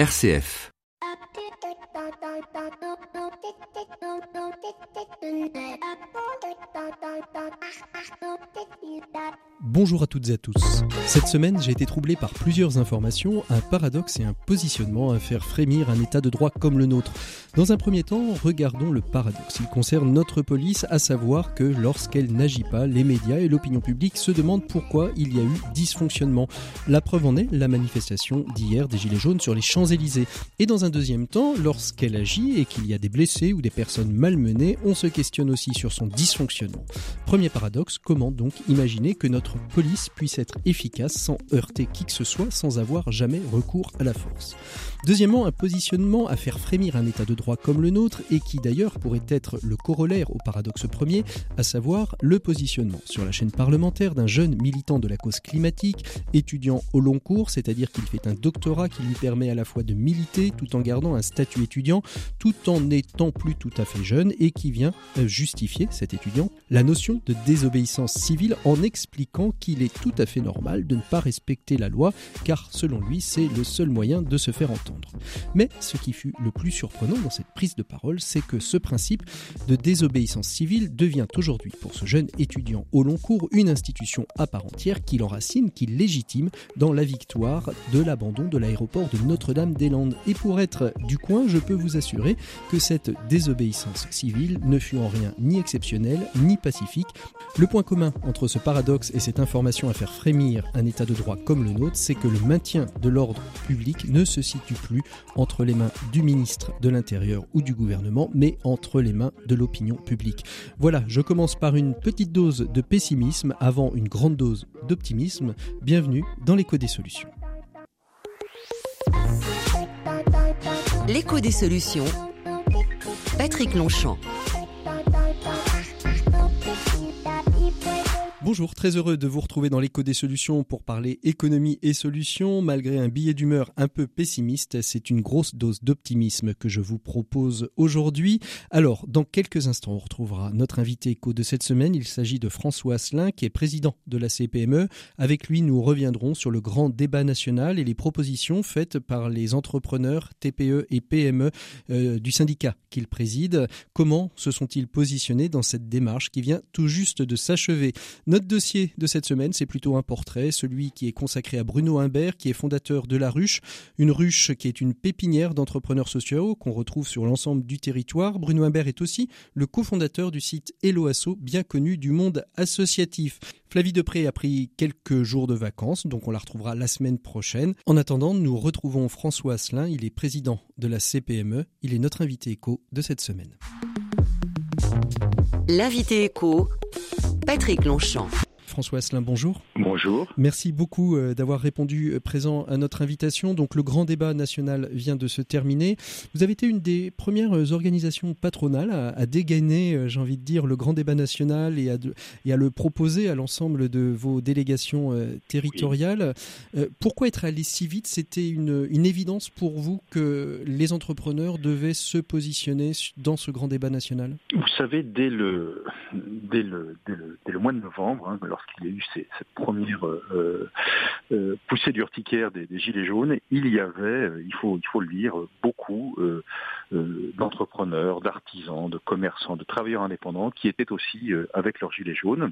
RCF. Bonjour à toutes et à tous. Cette semaine, j'ai été troublé par plusieurs informations, un paradoxe et un positionnement à faire frémir un état de droit comme le nôtre. Dans un premier temps, regardons le paradoxe. Il concerne notre police, à savoir que lorsqu'elle n'agit pas, les médias et l'opinion publique se demandent pourquoi il y a eu dysfonctionnement. La preuve en est la manifestation d'hier des Gilets jaunes sur les Champs-Élysées. Et dans un deuxième temps, lorsqu'elle agit et qu'il y a des blessés ou des personnes malmenées, on se questionne aussi sur son dysfonctionnement. Premier paradoxe, comment donc imaginer que notre police puisse être efficace sans heurter qui que ce soit, sans avoir jamais recours à la force? Deuxièmement, un positionnement à faire frémir un état de droit comme le nôtre et qui d'ailleurs pourrait être le corollaire au paradoxe premier, à savoir le positionnement sur la chaîne parlementaire d'un jeune militant de la cause climatique, étudiant au long cours, c'est-à-dire qu'il fait un doctorat qui lui permet à la fois de militer tout en gardant un statut étudiant, tout en n'étant plus tout à fait jeune et qui vient euh, justifier, cet étudiant, la notion de désobéissance civile en expliquant qu'il est tout à fait normal de ne pas respecter la loi, car selon lui, c'est le seul moyen de se faire entendre. Mais ce qui fut le plus surprenant dans cette prise de parole, c'est que ce principe de désobéissance civile devient aujourd'hui pour ce jeune étudiant au long cours une institution à part entière qui l'enracine, qui légitime dans la victoire de l'abandon de l'aéroport de Notre-Dame-des-Landes. Et pour être du coin, je peux vous assurer que cette désobéissance civile ne fut en rien ni exceptionnelle ni pacifique. Le point commun entre ce paradoxe et cette information à faire frémir un état de droit comme le nôtre, c'est que le maintien de l'ordre public ne se situe plus entre les mains du ministre de l'Intérieur ou du gouvernement, mais entre les mains de l'opinion publique. Voilà, je commence par une petite dose de pessimisme avant une grande dose d'optimisme. Bienvenue dans l'écho des solutions. L'écho des solutions. Patrick Longchamp. Bonjour, très heureux de vous retrouver dans l'écho des solutions pour parler économie et solutions. Malgré un billet d'humeur un peu pessimiste, c'est une grosse dose d'optimisme que je vous propose aujourd'hui. Alors, dans quelques instants, on retrouvera notre invité écho de cette semaine. Il s'agit de François Asselin, qui est président de la CPME. Avec lui, nous reviendrons sur le grand débat national et les propositions faites par les entrepreneurs TPE et PME euh, du syndicat qu'il préside. Comment se sont-ils positionnés dans cette démarche qui vient tout juste de s'achever? Dossier de cette semaine, c'est plutôt un portrait, celui qui est consacré à Bruno Imbert, qui est fondateur de La Ruche, une ruche qui est une pépinière d'entrepreneurs sociaux qu'on retrouve sur l'ensemble du territoire. Bruno Imbert est aussi le cofondateur du site Helloasso, bien connu du monde associatif. Flavie Depré a pris quelques jours de vacances, donc on la retrouvera la semaine prochaine. En attendant, nous retrouvons François Asselin, il est président de la CPME, il est notre invité éco de cette semaine. L'invité éco Patrick Longchamp. François Asselin, bonjour. Bonjour. Merci beaucoup euh, d'avoir répondu euh, présent à notre invitation. Donc le grand débat national vient de se terminer. Vous avez été une des premières euh, organisations patronales à, dégainer, j'ai envie de dire, le grand débat national et à, et à le proposer à l'ensemble de vos délégations territoriales. Pourquoi être allé si vite? C'était une, une évidence pour vous que les entrepreneurs devaient se positionner dans ce grand débat national? Vous savez, dès le, dès le, dès le, dès le mois de novembre, hein, lorsqu'il y a eu cette première euh, euh, poussée d'urticaire des, Gilets jaunes, il y avait, euh, il faut le dire, beaucoup d'entrepreneurs, d'artisans, de commerçants, de travailleurs indépendants qui étaient aussi avec leurs Gilets jaunes.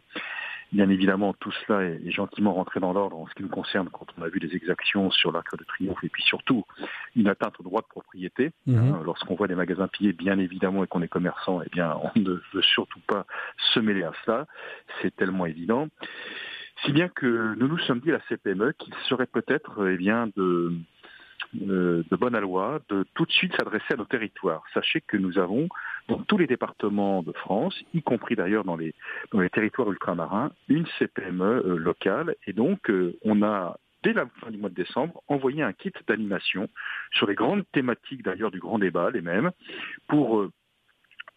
Bien évidemment, tout cela est, gentiment rentré dans l'ordre en ce qui nous concerne quand on a vu des exactions sur l'Arc de Triomphe et puis surtout une atteinte au droit de propriété. Mhm. Hein, lorsqu'on voit des magasins pillés, bien évidemment, et qu'on est commerçant, eh bien, on ne veut surtout pas se mêler à cela. C'est tellement évident. Si bien que nous nous sommes dit à la CPME qu'il serait peut-être eh bien de euh, de bonne loi de tout de suite s'adresser à nos territoires. Sachez que nous avons dans tous les départements de France, y compris d'ailleurs dans les, territoires ultramarins, une CPME euh, locale. Et donc, euh, on a dès la fin du mois de décembre, envoyé un kit d'animation sur les grandes thématiques d'ailleurs du grand débat, les mêmes, pour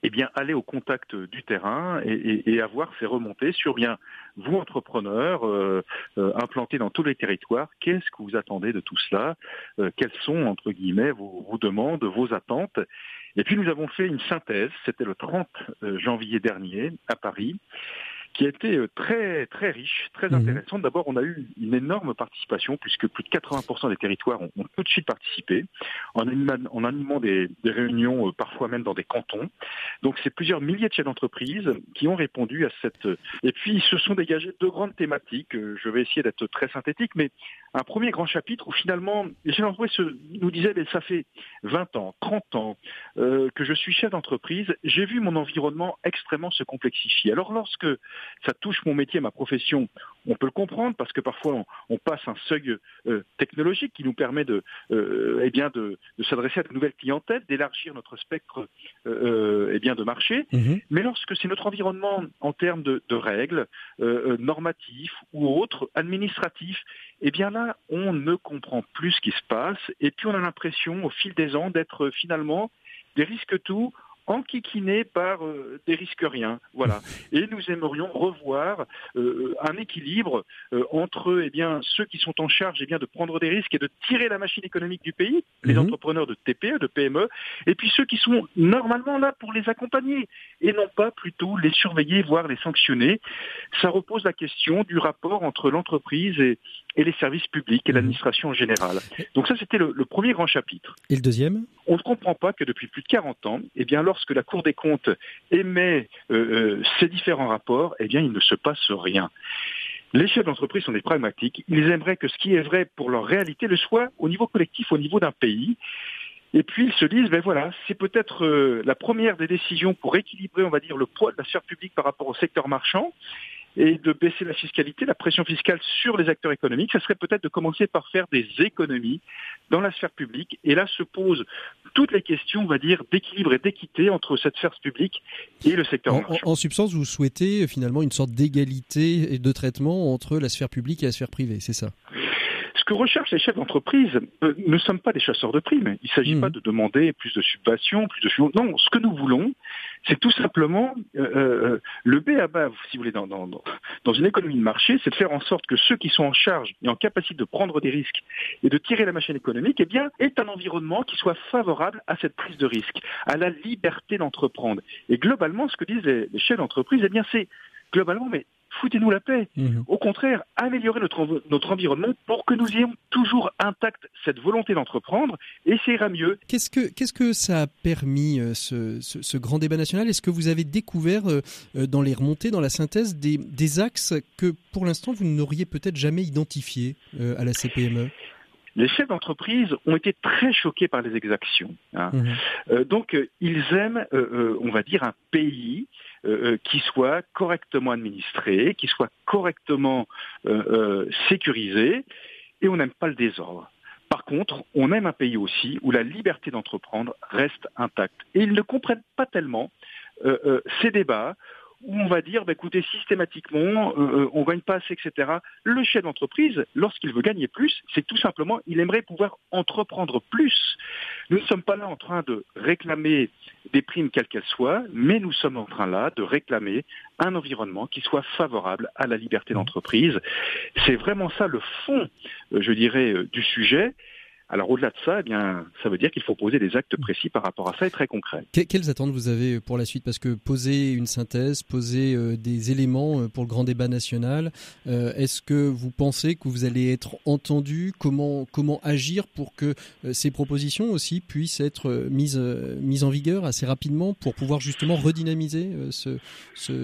eh bien, aller au contact du terrain et, avoir fait remonter sur bien vous entrepreneurs euh, euh, implantés dans tous les territoires, qu'est-ce que vous attendez de tout cela? Euh, Quelles sont entre guillemets vos, vos, demandes, vos attentes? Et puis nous avons fait une synthèse. C'était le 30 janvier dernier à Paris. Qui a été euh, très très riche, très mhm. intéressante. D'abord, on a eu une énorme participation puisque plus de 80% des territoires ont, tout de suite participé en animant, des, réunions, euh, parfois même dans des cantons. Donc, c'est plusieurs milliers de chefs d'entreprise qui ont répondu à cette. Et puis, ils se sont dégagés deux grandes thématiques. Je vais essayer d'être très synthétique, mais un premier grand chapitre où finalement les chefs d'entreprise nous disaient mais ça fait 20 ans, 30 ans euh, que je suis chef d'entreprise, j'ai vu mon environnement extrêmement se complexifier. Alors lorsque ça touche mon métier, ma profession, on peut le comprendre parce que parfois on, passe un seuil euh, technologique qui nous permet de, euh, eh bien de, s'adresser à de nouvelles clientèles, d'élargir notre spectre eh bien de marché. Mhm. Mais lorsque c'est notre environnement en termes de, de règles normatifs ou autres, administratifs, eh bien là, on ne comprend plus ce qui se passe et puis on a l'impression au fil des ans d'être finalement des risques tout enquiquinés par euh, des risques rien. Voilà. Et nous aimerions revoir euh, un équilibre euh, entre eh bien, ceux qui sont en charge eh bien, de prendre des risques et de tirer la machine économique du pays, les mhm. entrepreneurs de TPE, de PME, et puis ceux qui sont normalement là pour les accompagner et non pas plutôt les surveiller, voire les sanctionner. Ça repose la question du rapport entre l'entreprise et, et les services publics et mhm. l'administration en général. Donc ça, c'était le, premier grand chapitre. Et le deuxième? On ne comprend pas que depuis plus de 40 ans, eh bien, lorsque la Cour des comptes émet euh, euh, ces différents rapports, eh bien, il ne se passe rien. Les chefs d'entreprise sont des pragmatiques. Ils aimeraient que ce qui est vrai pour leur réalité le soit au niveau collectif, au niveau d'un pays. Et puis ils se disent, ben voilà, c'est peut-être euh, la première des décisions pour équilibrer, on va dire, le poids de la sphère publique par rapport au secteur marchand et de baisser la fiscalité, la pression fiscale sur les acteurs économiques, ça serait peut-être de commencer par faire des économies dans la sphère publique. Et là se posent toutes les questions, on va dire, d'équilibre et d'équité entre cette sphère publique et le secteur en, en, substance, vous souhaitez finalement une sorte d'égalité et de traitement entre la sphère publique et la sphère privée, c'est ça? Ce que recherchent les chefs d'entreprise, euh, ne sommes pas des chasseurs de primes. Il ne s'agit mmh. pas de demander plus de subventions, plus de non. Ce que nous voulons, c'est tout simplement euh, euh, le B à bas, si vous voulez, dans, dans, dans une économie de marché, c'est de faire en sorte que ceux qui sont en charge et en capacité de prendre des risques et de tirer la machine économique, eh bien, est un environnement qui soit favorable à cette prise de risque, à la liberté d'entreprendre. Et globalement, ce que disent les, les chefs d'entreprise, eh bien, c'est globalement, mais foutez-nous la paix. Mhm. Au contraire, améliorer notre, notre environnement pour que nous ayons toujours intacte cette volonté d'entreprendre et ça ira mieux. Qu'est-ce que, qu'est-ce que ça a permis, euh, ce, ce, grand débat national? Est-ce que vous avez découvert euh, euh, dans les remontées, dans la synthèse, des, des axes que pour l'instant vous n'auriez peut-être jamais identifiés à la CPME les chefs d'entreprise ont été très choqués par les exactions. Hein. Mhm. donc, ils aiment, on va dire, un pays euh, euh, qui soit correctement administré, qui soit correctement euh, sécurisé, et on n'aime pas le désordre. Par contre, on aime un pays aussi où la liberté d'entreprendre reste intacte. Et ils ne comprennent pas tellement ces débats où on va dire, bah, écoutez, systématiquement, euh, euh, on gagne pas assez, etc. Le chef d'entreprise, lorsqu'il veut gagner plus, c'est tout simplement, il aimerait pouvoir entreprendre plus. Nous ne sommes pas là en train de réclamer des primes quelles qu'elles soient, mais nous sommes en train là de réclamer un environnement qui soit favorable à la liberté d'entreprise. C'est vraiment ça le fond, euh, je dirais, du sujet. Alors au-delà de ça, eh bien, ça veut dire qu'il faut poser des actes précis par rapport à ça et très concrets. quelles attentes vous avez pour la suite? Parce que poser une synthèse, poser euh, des éléments euh, pour le grand débat national, euh, est-ce que vous pensez que vous allez être entendu? Comment, comment agir pour que ces propositions aussi puissent être mises, mises en vigueur assez rapidement pour pouvoir justement redynamiser ce,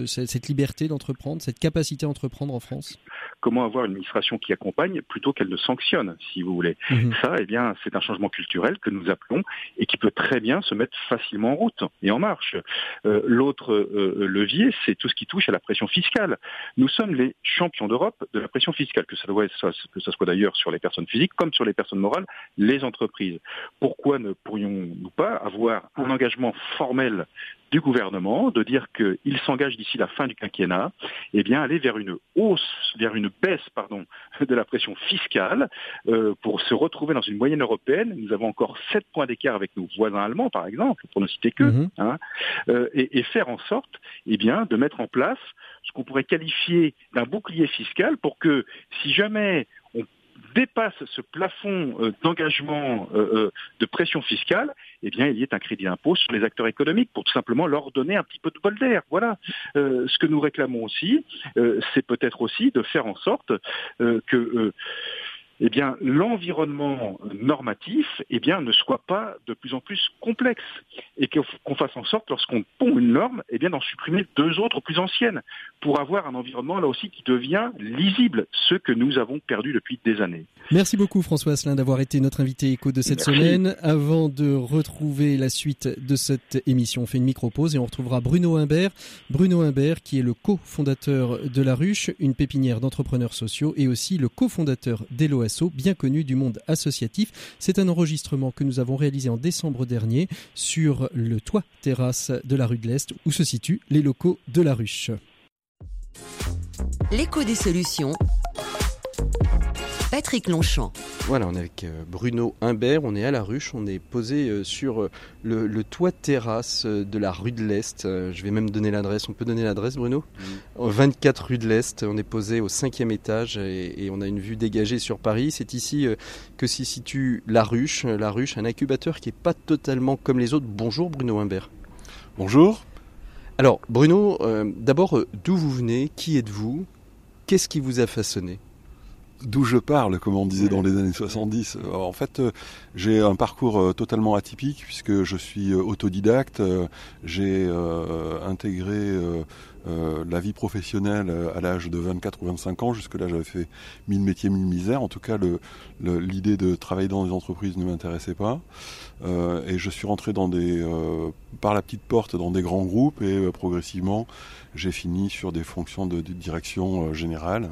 cette liberté d'entreprendre, cette capacité à entreprendre en France? Comment avoir une administration qui accompagne plutôt qu'elle ne sanctionne, si vous voulez. Mhm. Ça, eh bien, c'est un changement culturel que nous appelons et qui peut très bien se mettre facilement en route et en marche. Euh, l'autre euh, levier, c'est tout ce qui touche à la pression fiscale. Nous sommes les champions d'Europe de la pression fiscale, que ça, doit que ça soit d'ailleurs sur les personnes physiques comme sur les personnes morales, les entreprises. Pourquoi ne pourrions-nous pas avoir un engagement formel du gouvernement de dire qu'il s'engage d'ici la fin du quinquennat, eh bien aller vers une hausse, vers une baisse, pardon, de la pression fiscale euh, pour se retrouver dans une moyenne européenne. Nous avons encore 7 points d'écart avec nos voisins allemands, par exemple, pour ne citer que, hein, euh, et, et, faire en sorte, eh bien, de mettre en place ce qu'on pourrait qualifier d'un bouclier fiscal pour que, si jamais dépasse ce plafond euh, d'engagement euh, de pression fiscale, eh bien, il y ait un crédit d'impôt sur les acteurs économiques pour tout simplement leur donner un petit peu de bol d'air. Voilà. ce que nous réclamons aussi, c'est peut-être aussi de faire en sorte que eh bien, l'environnement normatif eh bien, ne soit pas de plus en plus complexe et qu'on fasse en sorte, lorsqu'on pond une norme, eh bien, d'en supprimer deux autres plus anciennes pour avoir un environnement là aussi qui devient lisible, ce que nous avons perdu depuis des années. Merci beaucoup François Asselin d'avoir été notre invité écho de cette semaine. Avant de retrouver la suite de cette émission, on fait une micro-pause et on retrouvera Bruno Imbert. Bruno Imbert qui est le cofondateur de La Ruche, une pépinière d'entrepreneurs sociaux et aussi le cofondateur d'Eloa bien connu du monde associatif. C'est un enregistrement que nous avons réalisé en décembre dernier sur le toit terrasse de la rue de l'Est où se situent les locaux de la ruche. L'écho des solutions. Patrick Longchamp. Voilà, on est avec euh, Bruno Imbert, on est à la ruche, on est posé euh, sur euh, le, toit terrasse de la rue de l'Est. Je vais même donner l'adresse, on peut donner l'adresse Bruno? 24 rue de l'Est, on est posé au cinquième étage et, on a une vue dégagée sur Paris. C'est ici que s'y situe la ruche, la ruche, un incubateur qui n'est pas totalement comme les autres. Bonjour Bruno Imbert. Bonjour. Alors Bruno, d'abord d'où vous venez, qui êtes-vous, qu'est-ce qui vous a façonné? D'où je parle, comme on disait dans les années 70. Euh, en fait, euh, j'ai un parcours euh, totalement atypique puisque je suis autodidacte. J'ai intégré la vie professionnelle à l'âge de 24 ou 25 ans. Jusque-là, j'avais fait mille métiers, mille misères. En tout cas, l'idée de travailler dans des entreprises ne m'intéressait pas. et je suis rentré dans des, par la petite porte dans des grands groupes et progressivement, j'ai fini sur des fonctions de direction générale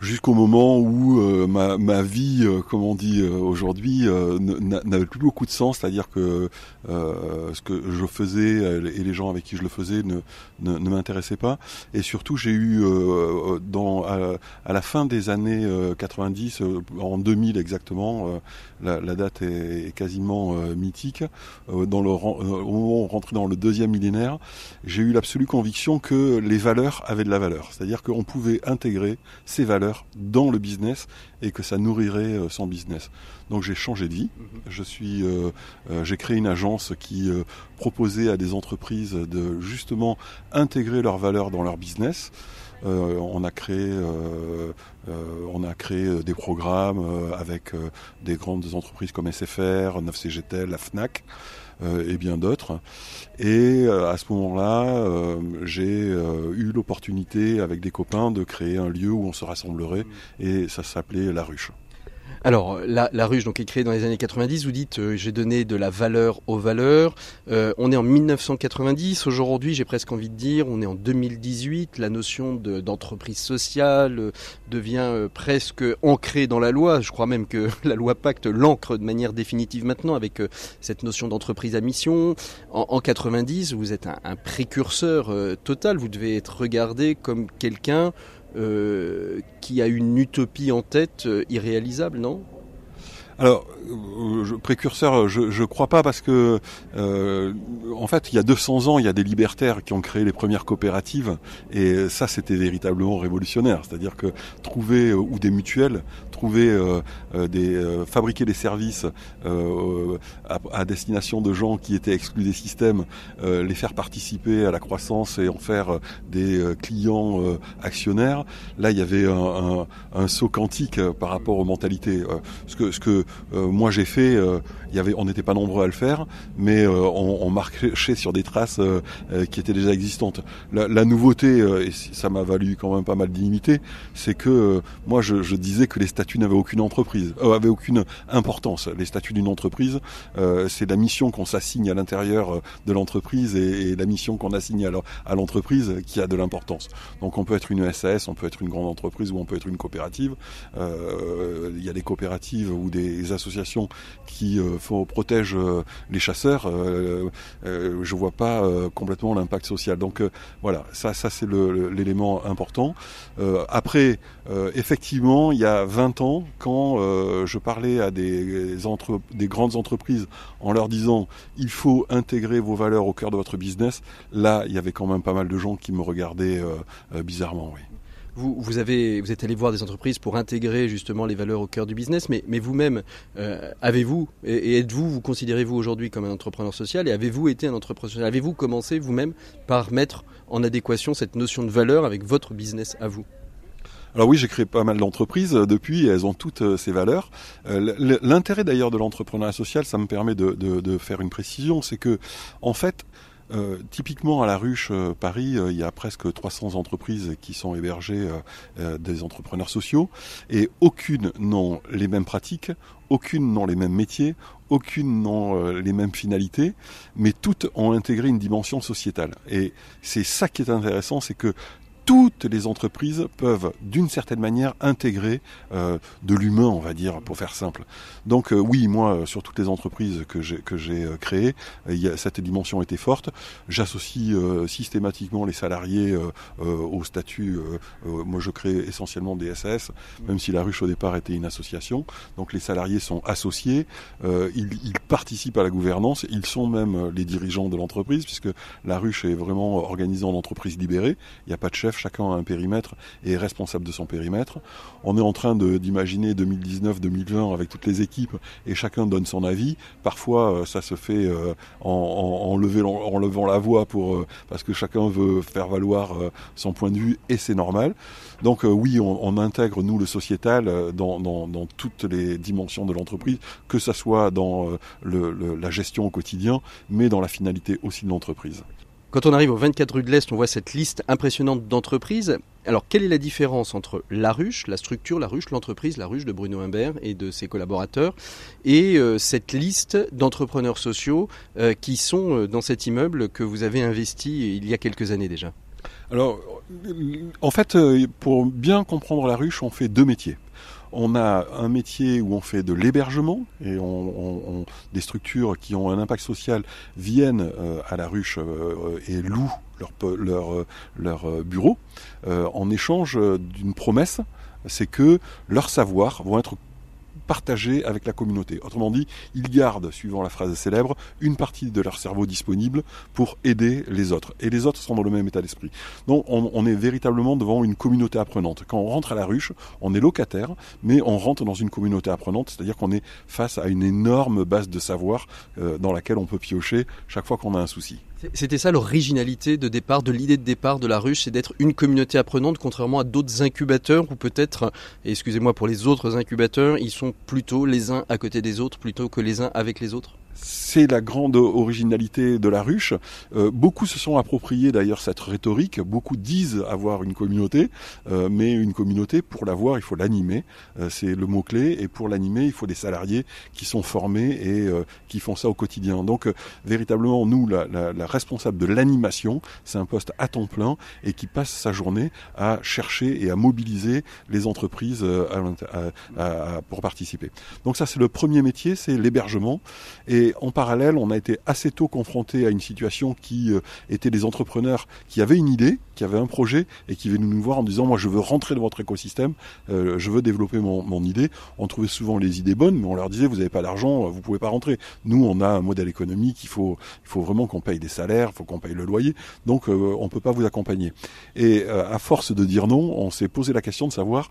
jusqu'au moment où euh, ma, ma, vie, euh, comme on dit euh, aujourd'hui, n'avait plus beaucoup de sens, c'est-à-dire que ce que je faisais et les gens avec qui je le faisais ne, ne, ne m'intéressaient pas. Et surtout, j'ai eu, dans, à, la fin des années 90, en 2000 exactement, la, la, date est, quasiment mythique, dans le, au moment où on rentrait dans le deuxième millénaire, j'ai eu l'absolue conviction que les valeurs avaient de la valeur, c'est-à-dire qu'on pouvait intégrer ces valeurs dans le business et que ça nourrirait euh, son business. Donc j'ai changé de vie. Mhm. Je suis, euh, euh, j'ai créé une agence qui proposait à des entreprises de justement intégrer leurs valeurs dans leur business. on a créé, on a créé des programmes avec des grandes entreprises comme SFR, 9CGTL, la Fnac. Et bien d'autres. Et à ce moment-là, j'ai eu l'opportunité avec des copains de créer un lieu où on se rassemblerait mmh. et ça s'appelait La Ruche. Alors, la, la, ruche donc, est créée dans les années 90. Vous dites, euh, j'ai donné de la valeur aux valeurs. Euh, on est en 1990. Aujourd'hui, j'ai presque envie de dire, on est en 2018. La notion d'entreprise sociale euh, devient presque ancrée dans la loi. Je crois même que la loi Pacte l'ancre de manière définitive maintenant avec cette notion d'entreprise à mission. En, en, 90, vous êtes un précurseur total. Vous devez être regardé comme quelqu'un euh, qui a une utopie en tête euh, irréalisable, non? Alors, euh, précurseur, je ne crois pas parce que, en fait, il y a 200 ans, il y a des libertaires qui ont créé les premières coopératives et ça, c'était véritablement révolutionnaire. C'est-à-dire que trouver ou des mutuelles euh, euh, des euh, fabriquer des services à, destination de gens qui étaient exclus des systèmes, les faire participer à la croissance et en faire des clients actionnaires. Là, il y avait un, un, saut quantique par rapport aux mentalités. ce que ce que moi j'ai fait, il y avait, on n'était pas nombreux à le faire, mais on, on, marchait sur des traces qui étaient déjà existantes. La, la nouveauté, et ça m'a valu quand même pas mal d'inimité, c'est que moi je, je disais que les statuts n'avaient aucune entreprise, euh, avait aucune importance. Les statuts d'une entreprise, euh, c'est la mission qu'on s'assigne à l'intérieur euh, de l'entreprise et, la mission qu'on assigne à l'entreprise qui a de l'importance. Donc on peut être une SAS, on peut être une grande entreprise ou on peut être une coopérative. Euh, il y a des coopératives ou des associations qui faut, protègent les chasseurs. je vois pas complètement l'impact social. Donc voilà, ça, ça c'est l'élément important. après, effectivement, il y a 20 quand euh, je parlais à des, entre, des grandes entreprises en leur disant il faut intégrer vos valeurs au cœur de votre business, là, il y avait quand même pas mal de gens qui me regardaient euh, euh, bizarrement. Oui. Vous, vous, avez, vous êtes allé voir des entreprises pour intégrer justement les valeurs au cœur du business, mais, vous-même, euh, avez-vous et, êtes-vous, vous considérez-vous aujourd'hui comme un entrepreneur social et avez-vous été un entrepreneur social? Avez-vous commencé vous-même par mettre en adéquation cette notion de valeur avec votre business à vous? Alors oui, j'ai créé pas mal d'entreprises euh, depuis, elles ont toutes euh, ces valeurs. L'intérêt d'ailleurs de l'entrepreneuriat social, ça me permet de, de, de faire une précision, c'est que en fait, euh, typiquement à la ruche euh, Paris, euh, il y a presque 300 entreprises qui sont hébergées des entrepreneurs sociaux et aucune n'ont les mêmes pratiques, aucune n'ont les mêmes métiers, aucune n'ont les mêmes finalités, mais toutes ont intégré une dimension sociétale. Et c'est ça qui est intéressant, c'est que toutes les entreprises peuvent d'une certaine manière intégrer euh, de l'humain, on va dire, pour faire simple. Donc euh, oui, moi, sur toutes les entreprises que j'ai euh, créées, cette dimension était forte. J'associe systématiquement les salariés au statut. moi, je crée essentiellement des même si la ruche au départ était une association. Donc les salariés sont associés, ils, ils participent à la gouvernance, ils sont même les dirigeants de l'entreprise, puisque la ruche est vraiment organisée en entreprise libérée. Il n'y a pas de chef chacun a un périmètre et est responsable de son périmètre. On est en train d'imaginer 2019-2020 avec toutes les équipes et chacun donne son avis. Parfois, euh, ça se fait euh, en, levant la voix euh, parce que chacun veut faire valoir son point de vue et c'est normal. Donc oui, on, intègre nous le sociétal dans, toutes les dimensions de l'entreprise, que ce soit dans la gestion au quotidien, mais dans la finalité aussi de l'entreprise. Quand on arrive au 24 rue de l'Est, on voit cette liste impressionnante d'entreprises. Alors, quelle est la différence entre la ruche, la structure, la ruche, l'entreprise, la ruche de Bruno Imbert et de ses collaborateurs, et euh, cette liste d'entrepreneurs sociaux euh, qui sont euh, dans cet immeuble que vous avez investi il y a quelques années déjà? Alors, en fait, pour bien comprendre la ruche, on fait deux métiers. On a un métier où on fait de l'hébergement et on, des structures qui ont un impact social viennent euh, à la ruche euh, et louent leur, leur, leur bureau. Euh, en échange d'une promesse, c'est que leurs savoirs vont être partagés avec la communauté. Autrement dit, ils gardent, suivant la phrase célèbre, une partie de leur cerveau disponible pour aider les autres. Et les autres sont dans le même état d'esprit. Donc on, est véritablement devant une communauté apprenante. Quand on rentre à la ruche, on est locataire, mais on rentre dans une communauté apprenante, c'est-à-dire qu'on est face à une énorme base de savoir euh, dans laquelle on peut piocher chaque fois qu'on a un souci. C'était ça l'originalité de départ, de l'idée de départ de la ruche, c'est d'être une communauté apprenante, contrairement à d'autres incubateurs où peut-être, excusez-moi pour les autres incubateurs, ils sont plutôt les uns à côté des autres plutôt que les uns avec les autres c'est la grande originalité de la ruche. Euh, beaucoup se sont appropriés d'ailleurs cette rhétorique. Beaucoup disent avoir une communauté, euh, mais une communauté, pour l'avoir, il faut l'animer. Euh, c'est le mot-clé. Et pour l'animer, il faut des salariés qui sont formés et qui font ça au quotidien. Donc, véritablement, nous, la, responsable de l'animation, c'est un poste à temps plein et qui passe sa journée à chercher et à mobiliser les entreprises pour participer. Donc ça, c'est le premier métier, c'est l'hébergement. Et et en parallèle, on a été assez tôt confronté à une situation qui euh, était des entrepreneurs qui avaient une idée, qui avaient un projet et qui venaient nous voir en disant moi je veux rentrer dans votre écosystème, euh, je veux développer mon, idée. On trouvait souvent les idées bonnes, mais on leur disait vous n'avez pas d'argent, vous pouvez pas rentrer. Nous, on a un modèle économique, il faut, il faut vraiment qu'on paye des salaires, il faut qu'on paye le loyer, donc euh, on peut pas vous accompagner. Et à force de dire non, on s'est posé la question de savoir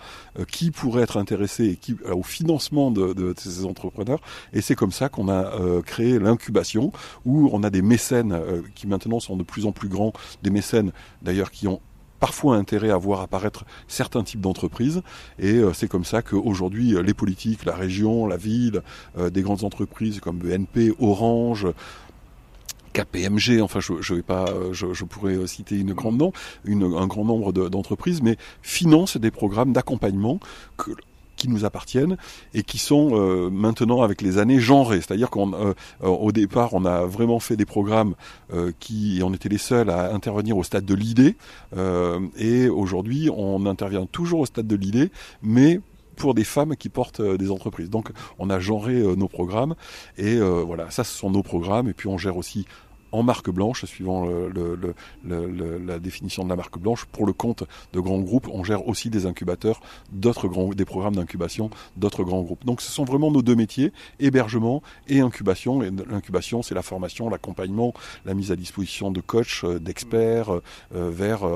qui pourrait être intéressé au financement de, ces entrepreneurs. Et c'est comme ça qu'on a créer l'incubation, où on a des mécènes euh, qui maintenant sont de plus en plus grands, des mécènes d'ailleurs qui ont parfois intérêt à voir apparaître certains types d'entreprises. Et euh, c'est comme ça qu'aujourd'hui, les politiques, la région, la ville, euh, des grandes entreprises comme BNP, Orange, KPMG, enfin je, je vais pas, je, pourrais citer une grande nom, une, un grand nombre d'entreprises, mais financent des programmes d'accompagnement qui nous appartiennent et qui sont euh, maintenant avec les années genrés. C'est-à-dire qu'au euh, euh, départ, on a vraiment fait des programmes qui, on était les seuls à intervenir au stade de l'idée, et aujourd'hui, on intervient toujours au stade de l'idée, mais pour des femmes qui portent des entreprises. Donc on a genré nos programmes et voilà, ça ce sont nos programmes et puis on gère aussi en marque blanche, suivant la définition de la marque blanche. Pour le compte de grands groupes, on gère aussi des incubateurs, d'autres grands, des programmes d'incubation d'autres grands groupes. Donc ce sont vraiment nos deux métiers, hébergement et incubation. Et l'incubation, c'est la formation, l'accompagnement, la mise à disposition de coachs, euh, d'experts, euh, euh, vers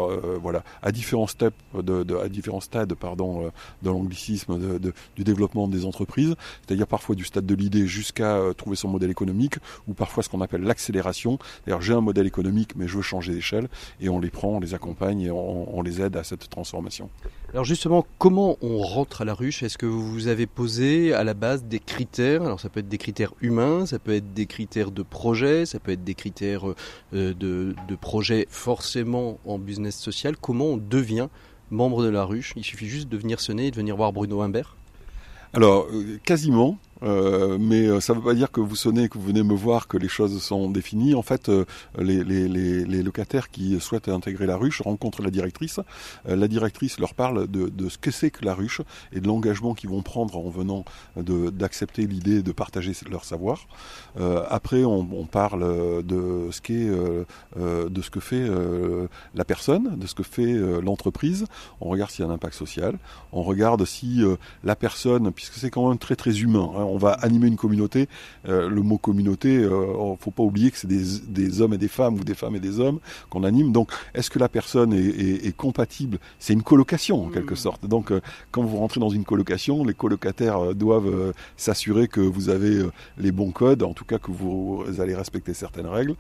voilà à différents steps, de, à différents stades, pardon, de l'anglicisme, de, du développement des entreprises. C'est-à-dire parfois du stade de l'idée jusqu'à trouver son modèle économique, ou parfois ce qu'on appelle l'accélération. D'ailleurs, j'ai un modèle économique, mais je veux changer d'échelle, et on les prend, on les accompagne et on, les aide à cette transformation. Alors justement, comment on rentre à la ruche? Est-ce que vous avez posé à la base des critères? Alors ça peut être des critères humains, ça peut être des critères de projet, ça peut être des critères euh, de, de projet forcément en business social. Comment on devient membre de la ruche? Il suffit juste de venir sonner et de venir voir Bruno Humbert alors, euh, quasiment. Euh, mais euh, ça ne veut pas dire que vous sonnez, que vous venez me voir, que les choses sont définies. En fait, euh, les, les, les, locataires qui souhaitent intégrer la ruche rencontrent la directrice. la directrice leur parle de, de ce que c'est que la ruche et de l'engagement qu'ils vont prendre en venant d'accepter l'idée de partager leur savoir. après, on, on, parle de ce qu'est, de ce que fait la personne, de ce que fait l'entreprise. On regarde s'il y a un impact social. On regarde si la personne, puisque c'est quand même très très humain. Hein, on va animer une communauté. Euh, le mot communauté, il euh, faut pas oublier que c'est des, hommes et des femmes ou des femmes et des hommes qu'on anime. Donc, est-ce que la personne est, compatible? C'est une colocation en quelque mmh. sorte. Donc, euh, quand vous rentrez dans une colocation, les colocataires doivent s'assurer que vous avez les bons codes, en tout cas que vous allez respecter certaines règles.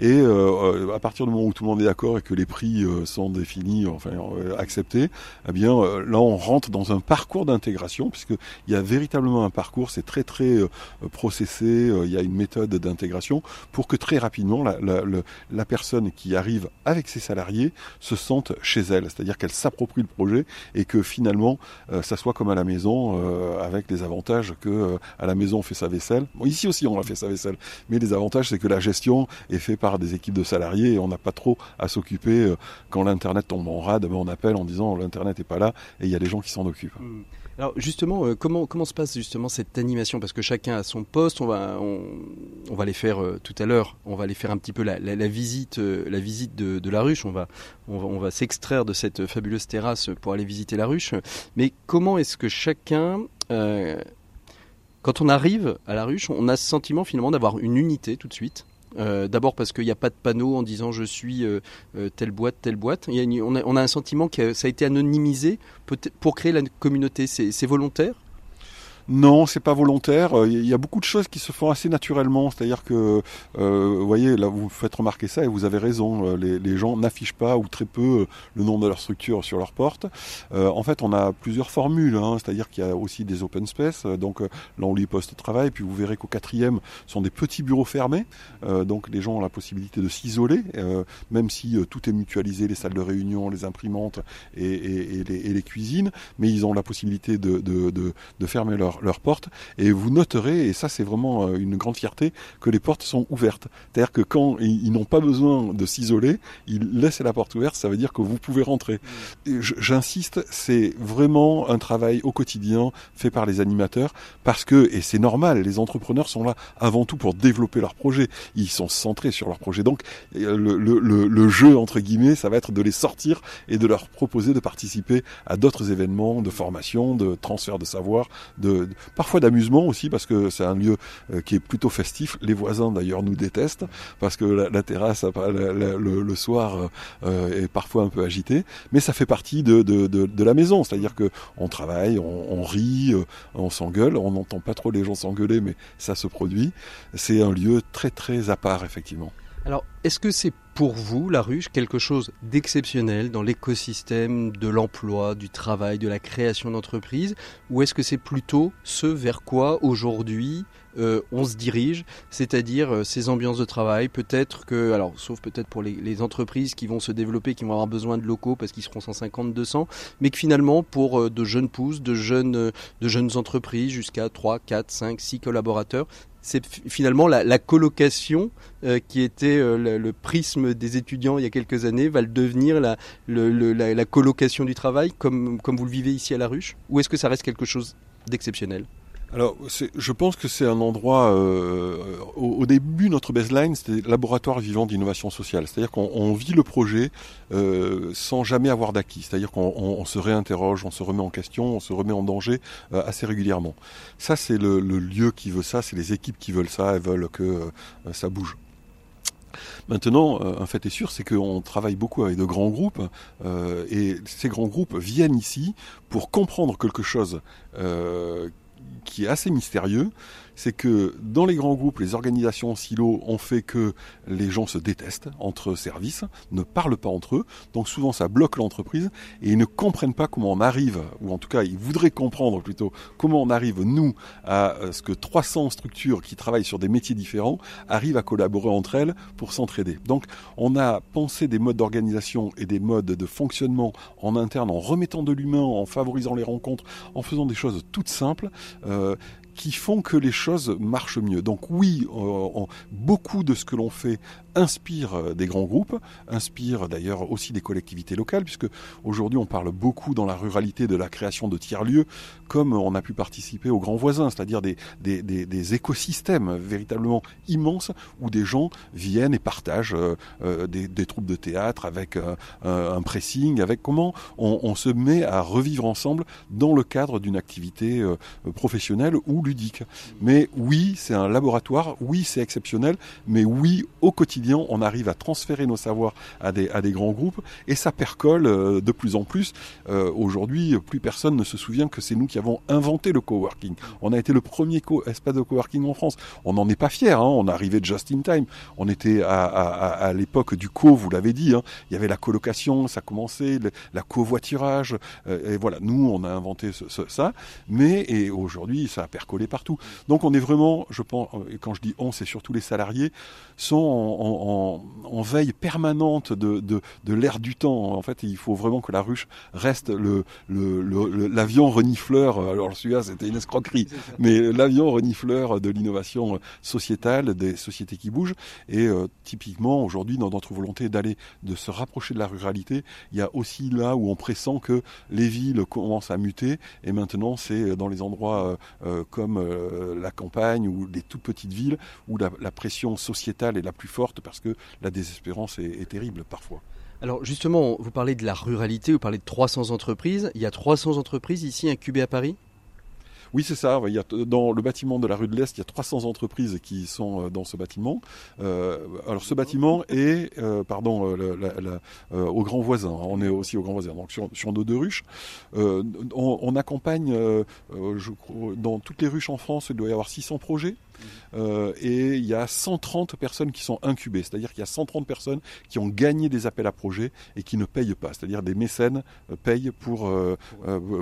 Et à partir du moment où tout le monde est d'accord et que les prix sont définis, enfin acceptés, eh bien là on rentre dans un parcours d'intégration puisqu'il y a véritablement un parcours c'est très très euh, processé, euh, il y a une méthode d'intégration pour que très rapidement la, personne qui arrive avec ses salariés se sente chez elle, c'est-à-dire qu'elle s'approprie le projet et que finalement euh, ça soit comme à la maison avec les avantages que à la maison on fait sa vaisselle. ici aussi on a fait sa vaisselle, mais les avantages c'est que la gestion est faite par des équipes de salariés et on n'a pas trop à s'occuper quand l'internet tombe en rade, ben, on appelle en disant l'internet n'est pas là et il y a des gens qui s'en occupent. Mmh. Alors justement, euh, comment, se passe justement cette animation? Parce que chacun a son poste, on va, on, va les faire euh, tout à l'heure, on va aller faire un petit peu la, visite, euh, la visite de, la ruche, on va, on va, s'extraire de cette fabuleuse terrasse pour aller visiter la ruche. Mais comment est-ce que chacun... quand on arrive à la ruche, on a ce sentiment finalement d'avoir une unité tout de suite? Euh, d'abord parce qu'il n'y a pas de panneau en disant je suis euh, euh, telle boîte, telle boîte. on, a, on, a, un sentiment que ça a été anonymisé pour créer la communauté. C'est volontaire non, c'est pas volontaire. Il euh, y a beaucoup de choses qui se font assez naturellement. C'est-à-dire que, euh, vous voyez, là, vous faites remarquer ça et vous avez raison. Euh, les, gens n'affichent pas ou très peu le nom de leur structure sur leur porte. en fait, on a plusieurs formules. Hein, C'est-à-dire qu'il y a aussi des open space. Donc là, on lit poste travail. Puis vous verrez qu'au quatrième, ce sont des petits bureaux fermés. donc les gens ont la possibilité de s'isoler, même si tout est mutualisé, les salles de réunion, les imprimantes et, les, cuisines. Mais ils ont la possibilité de fermer leur leurs portes et vous noterez, et ça c'est vraiment euh, une grande fierté, que les portes sont ouvertes. C'est-à-dire que quand ils, n'ont pas besoin de s'isoler, ils laissent la porte ouverte, ça veut dire que vous pouvez rentrer. J'insiste, c'est vraiment un travail au quotidien fait par les animateurs parce que, et c'est normal, les entrepreneurs sont là avant tout pour développer leur projet. Ils sont centrés sur leur projet. Donc euh, le, le, le jeu, entre guillemets, ça va être de les sortir et de leur proposer de participer à d'autres événements de formation, de transfert de savoir, de, parfois d'amusement aussi parce que c'est un lieu euh, qui est plutôt festif. Les voisins d'ailleurs nous détestent parce que la, terrasse le, soir euh, euh, est parfois un peu agitée, mais ça fait partie de, de, la maison, c'est-à-dire que on travaille, on, rit, on s'engueule, on n'entend pas trop les gens s'engueuler, mais ça se produit. C'est un lieu très très à part effectivement. Alors, est-ce que c'est pour vous, la ruche, quelque chose d'exceptionnel dans l'écosystème de l'emploi, du travail, de la création d'entreprises Ou est-ce que c'est plutôt ce vers quoi aujourd'hui euh, on se dirige, c'est-à-dire euh, ces ambiances de travail. Peut-être que, alors, sauf peut-être pour les, entreprises qui vont se développer, qui vont avoir besoin de locaux parce qu'ils seront 150, 200, mais que finalement, pour euh, de jeunes pousses, de jeunes, de jeunes entreprises jusqu'à 3, 4, 5, 6 collaborateurs, c'est finalement la, colocation qui était le, prisme des étudiants il y a quelques années va le devenir la, la, colocation du travail comme, comme vous le vivez ici à la ruche? Ou est-ce que ça reste quelque chose d'exceptionnel? Alors, je pense que c'est un endroit. Euh, au, début, notre baseline, c'était laboratoire vivant d'innovation sociale. C'est-à-dire qu'on vit le projet euh, sans jamais avoir d'acquis. C'est-à-dire qu'on se réinterroge, on se remet en question, on se remet en danger euh, assez régulièrement. Ça, c'est le, lieu qui veut ça, c'est les équipes qui veulent ça, elles veulent que ça bouge. Maintenant, un fait est sûr, c'est qu'on travaille beaucoup avec de grands groupes, et ces grands groupes viennent ici pour comprendre quelque chose qui est assez mystérieux, c'est que dans les grands groupes, les organisations en silo ont fait que les gens se détestent entre services, ne parlent pas entre eux, donc souvent ça bloque l'entreprise et ils ne comprennent pas comment on arrive, ou en tout cas ils voudraient comprendre plutôt comment on arrive nous à euh, ce que 300 structures qui travaillent sur des métiers différents arrivent à collaborer entre elles pour s'entraider. Donc on a pensé des modes d'organisation et des modes de fonctionnement en interne en remettant de l'humain, en favorisant les rencontres, en faisant des choses toutes simples. Euh, qui font que les choses marchent mieux. Donc oui, euh, beaucoup de ce que l'on fait inspire euh, des grands groupes, inspire d'ailleurs aussi des collectivités locales, puisque aujourd'hui on parle beaucoup dans la ruralité de la création de tiers-lieux, comme on a pu participer aux grands voisins, c'est-à-dire des, des, des, écosystèmes véritablement immenses où des gens viennent et partagent euh, euh, des, troupes de théâtre avec un pressing, avec comment on, on, se met à revivre ensemble dans le cadre d'une activité professionnelle ou ludique. Mais oui, c'est un laboratoire, oui, c'est exceptionnel, mais oui, au quotidien, on arrive à transférer nos savoirs à des, grands groupes et ça percole euh, de plus en plus. Euh, aujourd'hui, plus personne ne se souvient que c'est nous qui avons inventé le coworking. On a été le premier espace de coworking en France. On n'en est pas fier. Hein. On arrivait just in time. On était à, l'époque du co, vous l'avez dit. Hein. Il y avait la colocation, ça commençait, la covoiturage. Euh, et voilà, nous, on a inventé ça. Mais aujourd'hui, ça a percolé partout. Donc, on est vraiment, je pense, quand je dis on, c'est surtout les salariés, sont en, veille permanente de, de, l'air du temps. En fait, il faut vraiment que la ruche reste le, l'avion renifleur. Alors celui-là, c'était une escroquerie, mais l'avion renifleur de l'innovation sociétale, des sociétés qui bougent. Et euh, typiquement, aujourd'hui, dans notre volonté d'aller, de se rapprocher de la ruralité, il y a aussi là où on pressent que les villes commencent à muter. Et maintenant, c'est dans les endroits euh, euh, comme la campagne ou les toutes petites villes où la, la pression sociétale est la plus forte parce que la désespérance est, terrible parfois. Alors justement, vous parlez de la ruralité, vous parlez de 300 entreprises. Il y a 300 entreprises ici incubées à Paris? Oui, c'est ça. Il y a, dans le bâtiment de la rue de l'Est, il y a 300 entreprises qui sont euh, dans ce bâtiment. Euh, alors, ce bâtiment est, euh, pardon, au grand voisin. On est aussi au grand voisin. Donc, sur, sur nos deux ruches, on, accompagne, je dans toutes les ruches en France, il doit y avoir 600 projets. Euh, et il y a 130 personnes qui sont incubées, c'est-à-dire qu'il y a 130 personnes qui ont gagné des appels à projets et qui ne payent pas, c'est-à-dire des mécènes euh, payent pour, euh,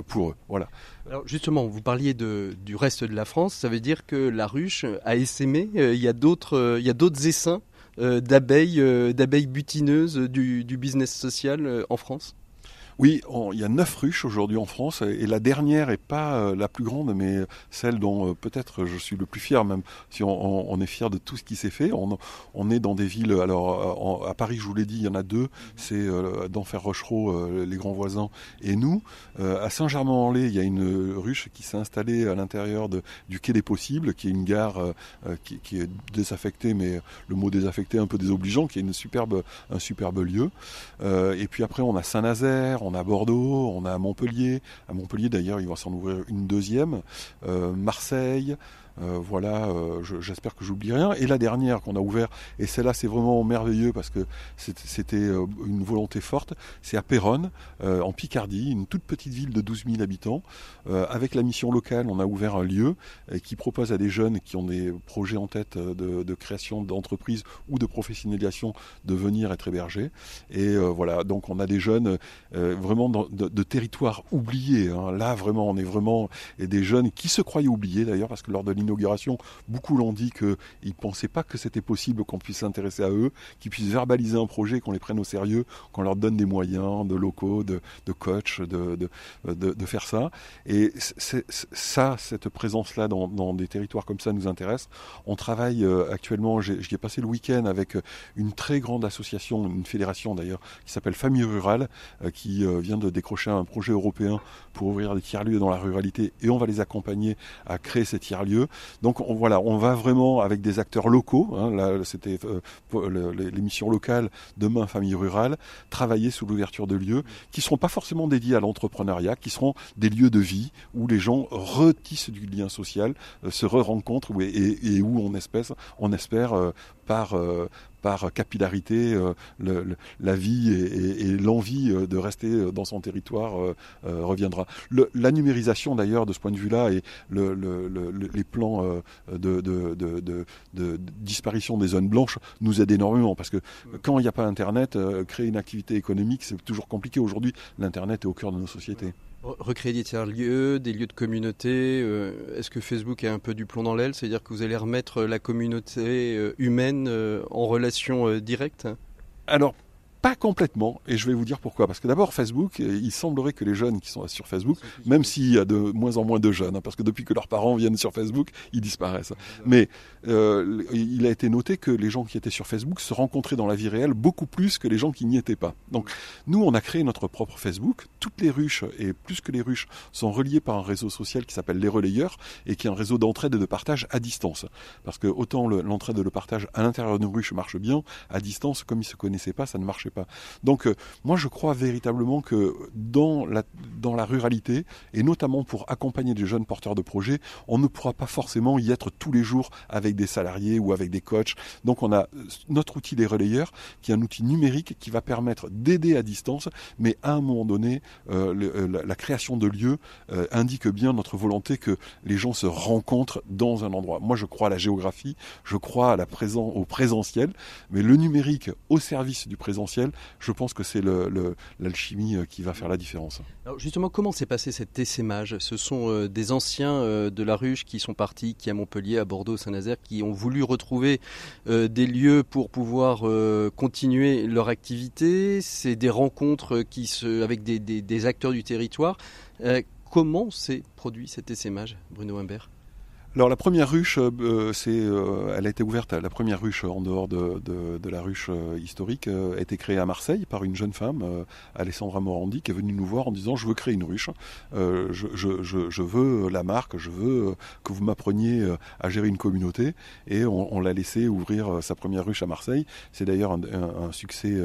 pour eux. Voilà. Alors justement, vous parliez de, du reste de la France, ça veut dire que la ruche a essaimé, il y a d'autres essaims d'abeilles, d'abeilles butineuses du, du business social en France? Oui, il y a neuf ruches aujourd'hui en France et la dernière est pas euh, la plus grande, mais celle dont euh, peut-être je suis le plus fier, même si on, est fier de tout ce qui s'est fait. On, est dans des villes. Alors euh, à Paris, je vous l'ai dit, il y en a deux. C'est d'Enfer Rochereau, les grands voisins, et nous. à Saint-Germain-en-Laye, il y a une ruche qui s'est installée à l'intérieur du Quai des Possibles, qui est une gare qui, est désaffectée, mais le mot désaffecté un peu désobligeant, qui est une superbe, un superbe lieu. et puis après, on a Saint-Nazaire on a Bordeaux, on a Montpellier. À Montpellier d'ailleurs, il va s'en ouvrir une deuxième. Euh, Marseille, euh, voilà, euh, j'espère que j'oublie rien. Et la dernière qu'on a ouvert, et celle-là c'est vraiment merveilleux parce que c'était euh, une volonté forte, c'est à Péronne, en Picardie, une toute petite ville de 12 000 habitants. avec la mission locale, on a ouvert un lieu qui propose à des jeunes qui ont des projets en tête de, création d'entreprise ou de professionnalisation de venir être hébergés. Et voilà, donc on a des jeunes vraiment de, territoires oubliés. Hein. Là, vraiment, on est vraiment et des jeunes qui se croyaient oubliés d'ailleurs parce que lors de beaucoup l'ont dit qu'ils ne pensaient pas que c'était possible qu'on puisse s'intéresser à eux, qu'ils puissent verbaliser un projet, qu'on les prenne au sérieux, qu'on leur donne des moyens de locaux, de, de coach, de, de, de, faire ça. Et ça, cette présence-là dans, des territoires comme ça nous intéresse. On travaille euh, actuellement, j'y ai, passé le week-end avec une très grande association, une fédération d'ailleurs, qui s'appelle Famille Rurale, euh, qui euh, vient de décrocher un projet européen pour ouvrir des tiers-lieux dans la ruralité et on va les accompagner à créer ces tiers-lieux. Donc on, voilà, on va vraiment avec des acteurs locaux, hein, là c'était euh, l'émission locale Demain Famille Rurale, travailler sous l'ouverture de lieux qui ne seront pas forcément dédiés à l'entrepreneuriat, qui seront des lieux de vie où les gens retissent du lien social, se re-rencontrent et, où on espère, on espère par, par capillarité euh, la vie et, l'envie euh, de rester euh, dans son territoire reviendra. la numérisation d'ailleurs de ce point de vue-là et les plans de, disparition des zones blanches nous aident énormément parce que quand il n'y a pas Internet, créer une activité économique c'est toujours compliqué. Aujourd'hui, l'Internet est au cœur de nos sociétés. Recréer des tiers-lieux, des lieux de communauté. Euh, est-ce que Facebook a un peu du plomb dans l'aile? C'est-à-dire que vous allez remettre la communauté euh, humaine euh, en relation directe? Alors, pas complètement, et je vais vous dire pourquoi. Parce que d'abord, Facebook, il semblerait que les jeunes qui sont sur Facebook, même s'il y a de moins en moins de jeunes, hein, parce que depuis que leurs parents viennent sur Facebook, ils disparaissent. Mais euh, il a été noté que les gens qui étaient sur Facebook se rencontraient dans la vie réelle beaucoup plus que les gens qui n'y étaient pas. Donc nous, on a créé notre propre Facebook. Toutes les ruches, et plus que les ruches, sont reliées par un réseau social qui s'appelle Les Relayeurs, et qui est un réseau d'entraide et de partage à distance. Parce que autant l'entraide et le partage à l'intérieur d'une ruche marche bien, à distance, comme ils se connaissaient pas, ça ne marchait Donc euh, moi je crois véritablement que dans la, ruralité, et notamment pour accompagner des jeunes porteurs de projets, on ne pourra pas forcément y être tous les jours avec des salariés ou avec des coachs. Donc on a euh, notre outil des relayeurs, qui est un outil numérique qui va permettre d'aider à distance, mais à un moment donné, euh, la, création de lieux indique bien notre volonté que les gens se rencontrent dans un endroit. Moi je crois à la géographie, je crois à la au présentiel, mais le numérique au service du présentiel, je pense que c'est l'alchimie euh, qui va faire la différence. Justement, comment s'est passé cet essaimage? Ce sont euh, des anciens euh, de la ruche qui sont partis, qui à Montpellier, à Bordeaux, Saint-Nazaire, qui ont voulu retrouver des lieux pour pouvoir continuer leur activité. C'est des rencontres qui se, avec des, des acteurs du territoire. comment s'est produit cet essaimage, Bruno Humbert? Alors la première ruche, euh, c'est, euh, elle a été ouverte. La première ruche en dehors de, de, la ruche euh, historique a été créée à Marseille par une jeune femme, Alessandra Morandi, qui est venue nous voir en disant je veux créer une ruche, je, je, je, veux la marque, je veux que vous m'appreniez à gérer une communauté. Et on, l'a laissé ouvrir sa première ruche à Marseille. C'est d'ailleurs un, un, succès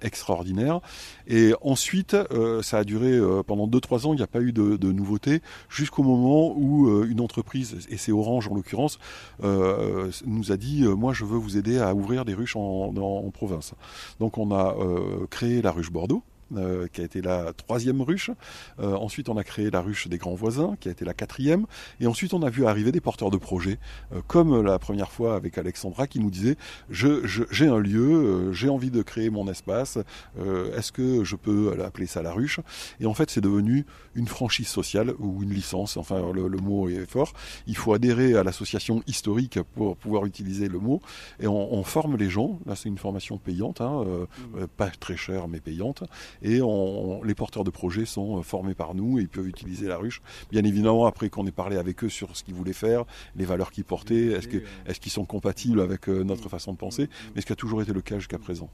extraordinaire. Et ensuite, ça a duré pendant 2-3 ans. Il n'y a pas eu de, de nouveautés jusqu'au moment où une entreprise et c'est Orange en l'occurrence, euh, nous a dit euh, moi je veux vous aider à ouvrir des ruches en, province. Donc on a euh, créé la ruche Bordeaux euh, qui a été la troisième ruche. Euh, ensuite, on a créé la ruche des grands voisins, qui a été la quatrième. Et ensuite, on a vu arriver des porteurs de projets, euh, comme la première fois avec Alexandra, qui nous disait je, j'ai un lieu, j'ai envie de créer mon espace. Est-ce que je peux appeler ça la ruche? Et en fait, c'est devenu une franchise sociale ou une licence. Enfin, le, mot est fort. Il faut adhérer à l'association historique pour pouvoir utiliser le mot. Et on, on forme les gens. Là, c'est une formation payante, hein, mmh. pas très chère, mais payante et les porteurs de projets sont euh, formés par nous et ils peuvent utiliser la ruche. Bien évidemment, après qu'on ait parlé avec eux sur ce qu'ils voulaient faire, les valeurs qu'ils portaient, est-ce qu'ils est sont compatibles avec euh, notre façon de penser, mais ce qui a toujours été le cas jusqu'à présent.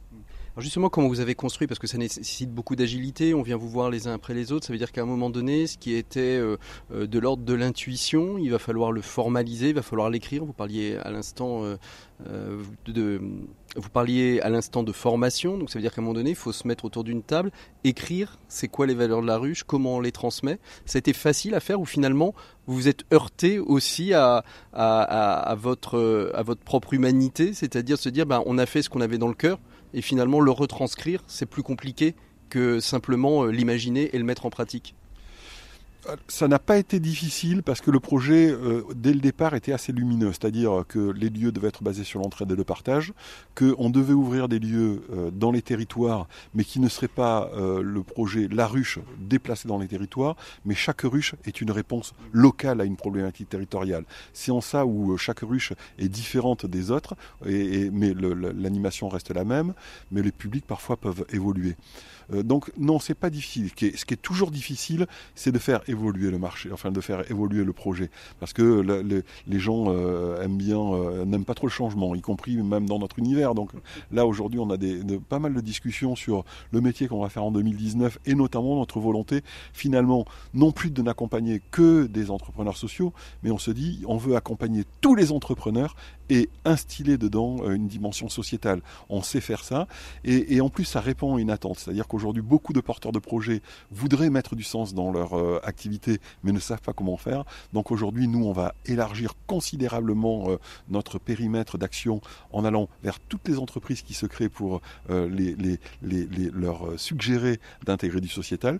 Alors justement, comment vous avez construit? Parce que ça nécessite beaucoup d'agilité, on vient vous voir les uns après les autres, ça veut dire qu'à un moment donné, ce qui était euh, de l'ordre de l'intuition, il va falloir le formaliser, il va falloir l'écrire. Vous parliez à l'instant de, vous parliez à l'instant de formation, donc ça veut dire qu'à un moment donné, il faut se mettre autour d'une table, écrire c'est quoi les valeurs de la ruche, comment on les transmet. Ça a été facile à faire ou finalement vous vous êtes heurté aussi à, votre propre humanité, c'est-à-dire se dire ben, on a fait ce qu'on avait dans le cœur et finalement le retranscrire, c'est plus compliqué que simplement euh, l'imaginer et le mettre en pratique. Ça n'a pas été difficile parce que le projet, euh, dès le départ, était assez lumineux. C'est-à-dire que les lieux devaient être basés sur l'entraide et le partage, qu'on devait ouvrir des lieux euh, dans les territoires, mais qui ne serait pas euh, le projet La Ruche déplacé dans les territoires, mais chaque ruche est une réponse locale à une problématique territoriale. C'est en ça où chaque ruche est différente des autres, mais l'animation reste la même, mais les publics parfois peuvent évoluer. Donc non, c'est pas difficile. Ce qui est toujours difficile, c'est de faire évoluer le marché, enfin de faire évoluer le projet. Parce que les gens euh, euh, n'aiment pas trop le changement, y compris même dans notre univers. Donc là, aujourd'hui, on a pas mal de discussions sur le métier qu'on va faire en 2019 et notamment notre volonté, finalement, non plus de n'accompagner que des entrepreneurs sociaux, mais on se dit, on veut accompagner tous les entrepreneurs et instiller dedans euh, une dimension sociétale. On sait faire ça et, en plus ça répond à une attente. C'est-à-dire qu'aujourd'hui beaucoup de porteurs de projets voudraient mettre du sens dans leur euh, activité mais ne savent pas comment faire. Donc aujourd'hui nous on va élargir considérablement euh, notre périmètre d'action en allant vers toutes les entreprises qui se créent pour les, les, leur suggérer d'intégrer du sociétal.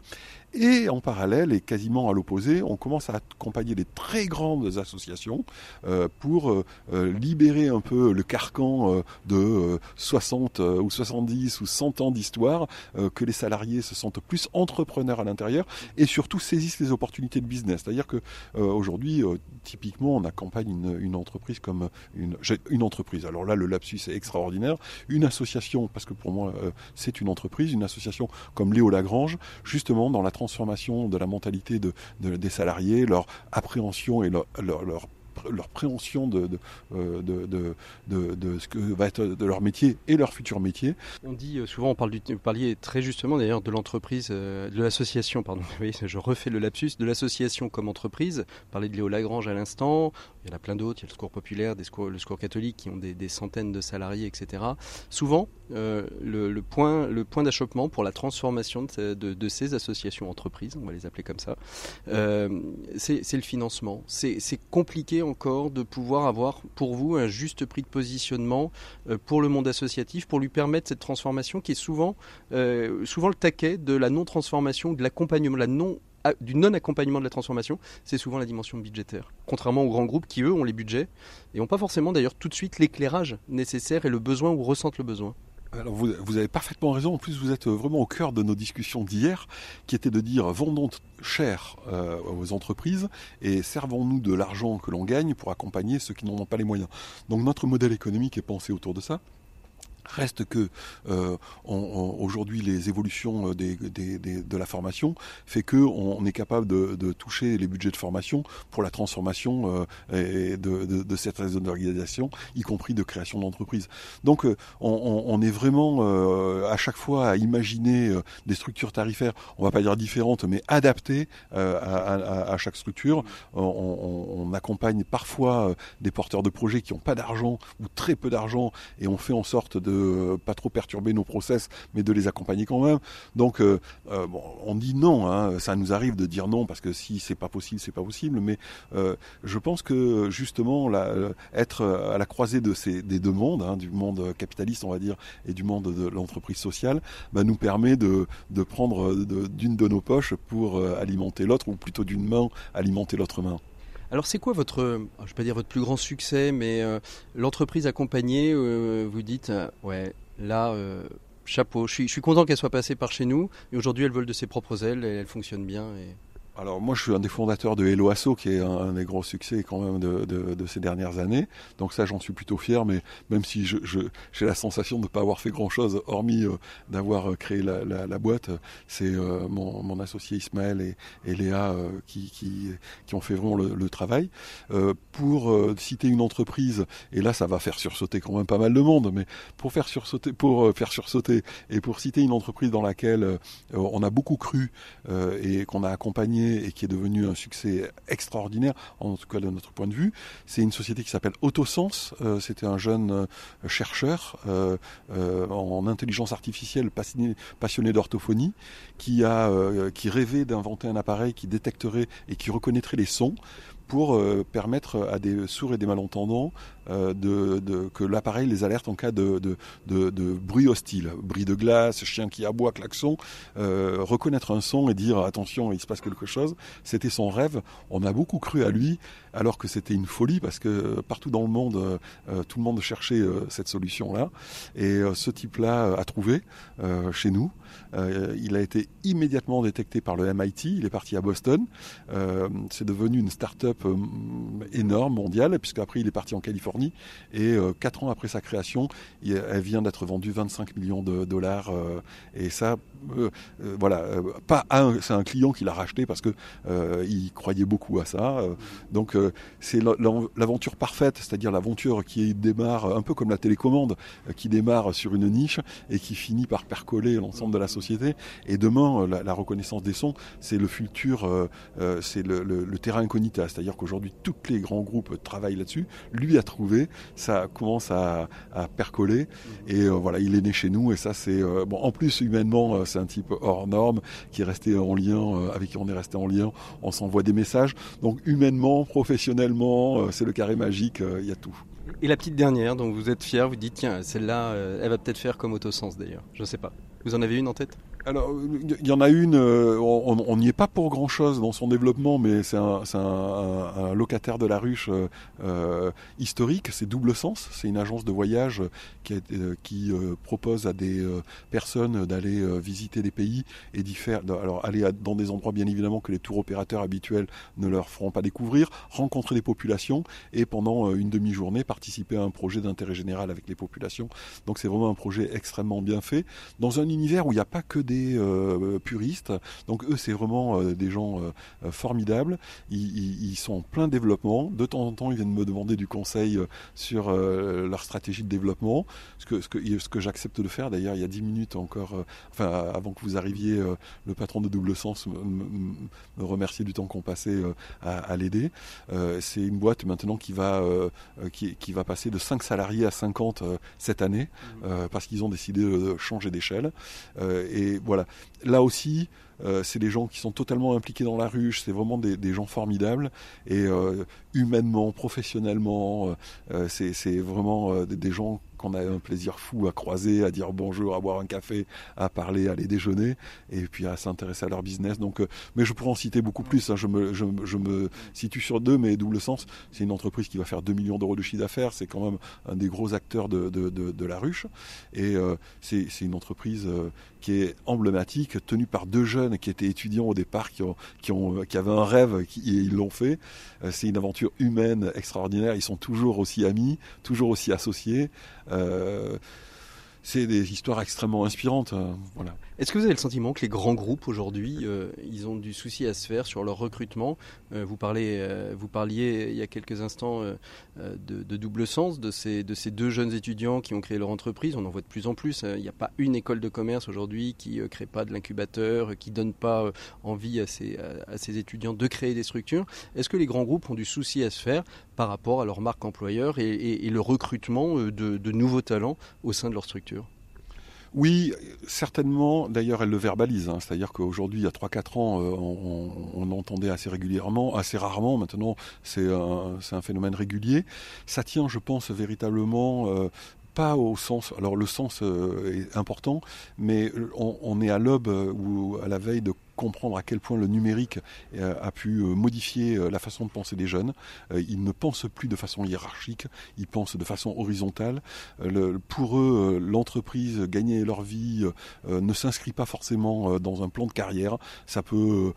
Et en parallèle, et quasiment à l'opposé, on commence à accompagner les très grandes associations euh, pour euh, euh, libérer un peu le carcan de 60 ou 70 ou 100 ans d'histoire, que les salariés se sentent plus entrepreneurs à l'intérieur et surtout saisissent les opportunités de business. C'est-à-dire que aujourd'hui, typiquement, on accompagne une, entreprise comme une, une entreprise. Alors là, le lapsus est extraordinaire. Une association, parce que pour moi, c'est une entreprise, une association comme Léo Lagrange, justement dans la transformation de la mentalité de, des salariés, leur appréhension et leur, leur leur préhension de, de, euh, de, de, ce que va être de leur métier et leur futur métier. On dit euh, souvent, on parle du, vous parliez très justement d'ailleurs de l'entreprise, euh, de l'association, pardon, je refais le lapsus, de l'association comme entreprise. Parler de Léo Lagrange à l'instant, il y en a plein d'autres, il y a le secours populaire, le secours catholique qui ont des, centaines de salariés, etc. Souvent, le, le, point, d'achoppement pour la transformation de, ces associations entreprises, on va les appeler comme ça, c'est le financement. C'est compliqué encore de pouvoir avoir pour vous un juste prix de positionnement euh, pour le monde associatif, pour lui permettre cette transformation qui est souvent, euh, souvent le taquet de la non-transformation, de l'accompagnement, la non du non-accompagnement de la transformation, c'est souvent la dimension budgétaire. Contrairement aux grands groupes qui, eux, ont les budgets et n'ont pas forcément d'ailleurs tout de suite l'éclairage nécessaire et le besoin ou ressentent le besoin. Alors vous, avez parfaitement raison. En plus, vous êtes vraiment au cœur de nos discussions d'hier, qui était de dire vendons cher euh, aux entreprises et servons-nous de l'argent que l'on gagne pour accompagner ceux qui n'en ont pas les moyens. Donc notre modèle économique est pensé autour de ça. Reste que euh, aujourd'hui les évolutions euh, des, des, des, de la formation fait que on, est capable de, de, toucher les budgets de formation pour la transformation euh, de, de, de cette organisation, y compris de création d'entreprises. Donc euh, on, on, est vraiment euh, à chaque fois à imaginer des structures tarifaires, on va pas dire différentes, mais adaptées à, à, à, chaque structure. On, on accompagne parfois des porteurs de projets qui n'ont pas d'argent ou très peu d'argent et on fait en sorte de pas trop perturber nos process, mais de les accompagner quand même. Donc, euh, euh, on dit non. Hein, ça nous arrive de dire non parce que si c'est pas possible, c'est pas possible. Mais euh, je pense que justement, être à la croisée de ces des deux mondes, hein, du monde capitaliste, on va dire, et du monde de l'entreprise sociale, bah, nous permet de, de prendre d'une de, de nos poches pour alimenter l'autre, ou plutôt d'une main alimenter l'autre main. Alors c'est quoi votre, je vais pas dire votre plus grand succès, mais euh, l'entreprise accompagnée, euh, vous dites, euh, ouais, là, chapeau, je suis, content qu'elle soit passée par chez nous, et aujourd'hui elle vole de ses propres ailes, et elle fonctionne bien. Alors moi je suis un des fondateurs de Hello Asso qui est un, des gros succès quand même de, ces dernières années. Donc ça j'en suis plutôt fier, mais même si j'ai la sensation de ne pas avoir fait grand chose hormis euh, d'avoir euh, créé la, boîte, c'est euh, mon, associé Ismaël et, Léa qui, ont fait vraiment le, le travail. pour citer une entreprise, et là ça va faire sursauter quand même pas mal de monde, mais pour faire sursauter, pour faire sursauter et pour citer une entreprise dans laquelle on a beaucoup cru et qu'on a accompagné et qui est devenu un succès extraordinaire, en tout cas de notre point de vue. C'est une société qui s'appelle Autosens. Euh, C'était un jeune euh, chercheur euh, en intelligence artificielle passionné, d'orthophonie qui qui rêvait d'inventer un appareil qui détecterait et qui reconnaîtrait les sons pour permettre à des sourds et des malentendants de, que l'appareil les alerte en cas de, de, bruit hostile, bruit de glace, chien qui aboie, klaxon, reconnaître un son et dire attention, il se passe quelque chose. C'était son rêve. On a beaucoup cru à lui, alors que c'était une folie parce que partout dans le monde, tout le monde cherchait cette solution-là. Et ce type-là a trouvé chez nous. Euh, il a été immédiatement détecté par le MIT. Il est parti à Boston. Euh, c'est devenu une start-up euh, énorme, mondiale, puisqu'après il est parti en Californie. Et quatre ans après sa création, elle vient d'être vendue 25 millions de dollars. et ça, voilà, pas c'est un client qui l'a racheté parce que il croyait beaucoup à ça. donc c'est l'aventure parfaite, c'est-à-dire l'aventure qui démarre un peu comme la télécommande, qui démarre sur une niche et qui finit par percoler l'ensemble de la société. Et demain, euh, la, reconnaissance des sons, c'est le futur, euh, euh, c'est le, terrain incognita. C'est-à-dire qu'aujourd'hui, tous les grands groupes travaillent là-dessus. Lui a trouvé, ça commence à, percoler. Et voilà, il est né chez nous. Et ça, c'est bon. En plus, humainement, c'est un type hors norme qui est resté en lien, avec qui on est resté en lien. On s'envoie des messages. Donc humainement, professionnellement, c'est le carré magique. Il y a tout. Et la petite dernière, dont vous êtes fier, vous dites tiens, celle-là, elle va peut-être faire comme Autosens d'ailleurs. Je ne sais pas. Vous en avez une en tête? Alors, il y en a une, euh, on n'y est pas pour grand-chose dans son développement, mais c'est un, locataire de la ruche euh, euh, historique, c'est Double Sens, c'est une agence de voyage qui, propose à des personnes d'aller visiter des pays et d'y faire, alors aller dans des endroits bien évidemment que les tours opérateurs habituels ne leur feront pas découvrir, rencontrer des populations et pendant une demi-journée participer à un projet d'intérêt général avec les populations. Donc c'est vraiment un projet extrêmement bien fait, dans un univers où il n'y a pas que des euh, puristes. Donc eux, c'est vraiment euh, des gens euh, formidables. Ils, sont en plein développement. De temps en temps, ils viennent me demander du conseil sur leur stratégie de développement. Ce que, ce que, ce que j'accepte de faire, d'ailleurs, il y a dix minutes encore, enfin, avant que vous arriviez, le patron de Double Sens me, remercier du temps qu'on passait à, l'aider. c'est une boîte maintenant qui va, qui, qui, va passer de 5 salariés à 50 cette année, mmh. parce qu'ils ont décidé de changer d'échelle. et voilà. Là aussi, euh, c'est des gens qui sont totalement impliqués dans la ruche, c'est vraiment des, gens formidables. Et euh, humainement, professionnellement, euh, c'est vraiment des gens qu'on a un plaisir fou à croiser, à dire bonjour, à boire un café, à parler, à aller déjeuner, et puis à s'intéresser à leur business. Donc, euh, mais je pourrais en citer beaucoup plus. Hein. Je, me, situe sur deux, mais double sens. C'est une entreprise qui va faire 2 millions d'euros de chiffre d'affaires. C'est quand même un des gros acteurs de, la ruche. Et euh, c'est une entreprise euh, qui est emblématique, tenue par deux jeunes qui étaient étudiants au départ, qui, ont, qui, avaient un rêve et ils l'ont fait. c'est une aventure humaine extraordinaire. Ils sont toujours aussi amis, toujours aussi associés. Euh, c'est des histoires extrêmement inspirantes. Euh, voilà. Est-ce que vous avez le sentiment que les grands groupes aujourd'hui, euh, ils ont du souci à se faire sur leur recrutement? Vous, parlez, vous parliez il y a quelques instants de, double sens, de ces, de ces deux jeunes étudiants qui ont créé leur entreprise. On en voit de plus en plus. Il n'y a pas une école de commerce aujourd'hui qui ne crée pas de l'incubateur, qui donne pas envie à ces, étudiants de créer des structures. Est-ce que les grands groupes ont du souci à se faire par rapport à leur marque employeur et, le recrutement de nouveaux talents au sein de leur structure? Oui, certainement. D'ailleurs, elle le verbalise. Hein. C'est-à-dire qu'aujourd'hui, il y a 3-4 ans, euh, on, entendait assez régulièrement, assez rarement. Maintenant, c'est un, phénomène régulier. Ça tient, je pense, véritablement euh, pas au sens. Alors le sens euh, est important, mais on, on est à l'aube ou à la veille de comprendre à quel point le numérique euh, a pu euh, modifier euh, la façon de penser des jeunes. Ils ne pensent plus de façon hiérarchique, ils pensent de façon horizontale. Pour eux, l'entreprise, gagner leur vie, ne s'inscrit pas forcément dans un plan de carrière. Ça peut,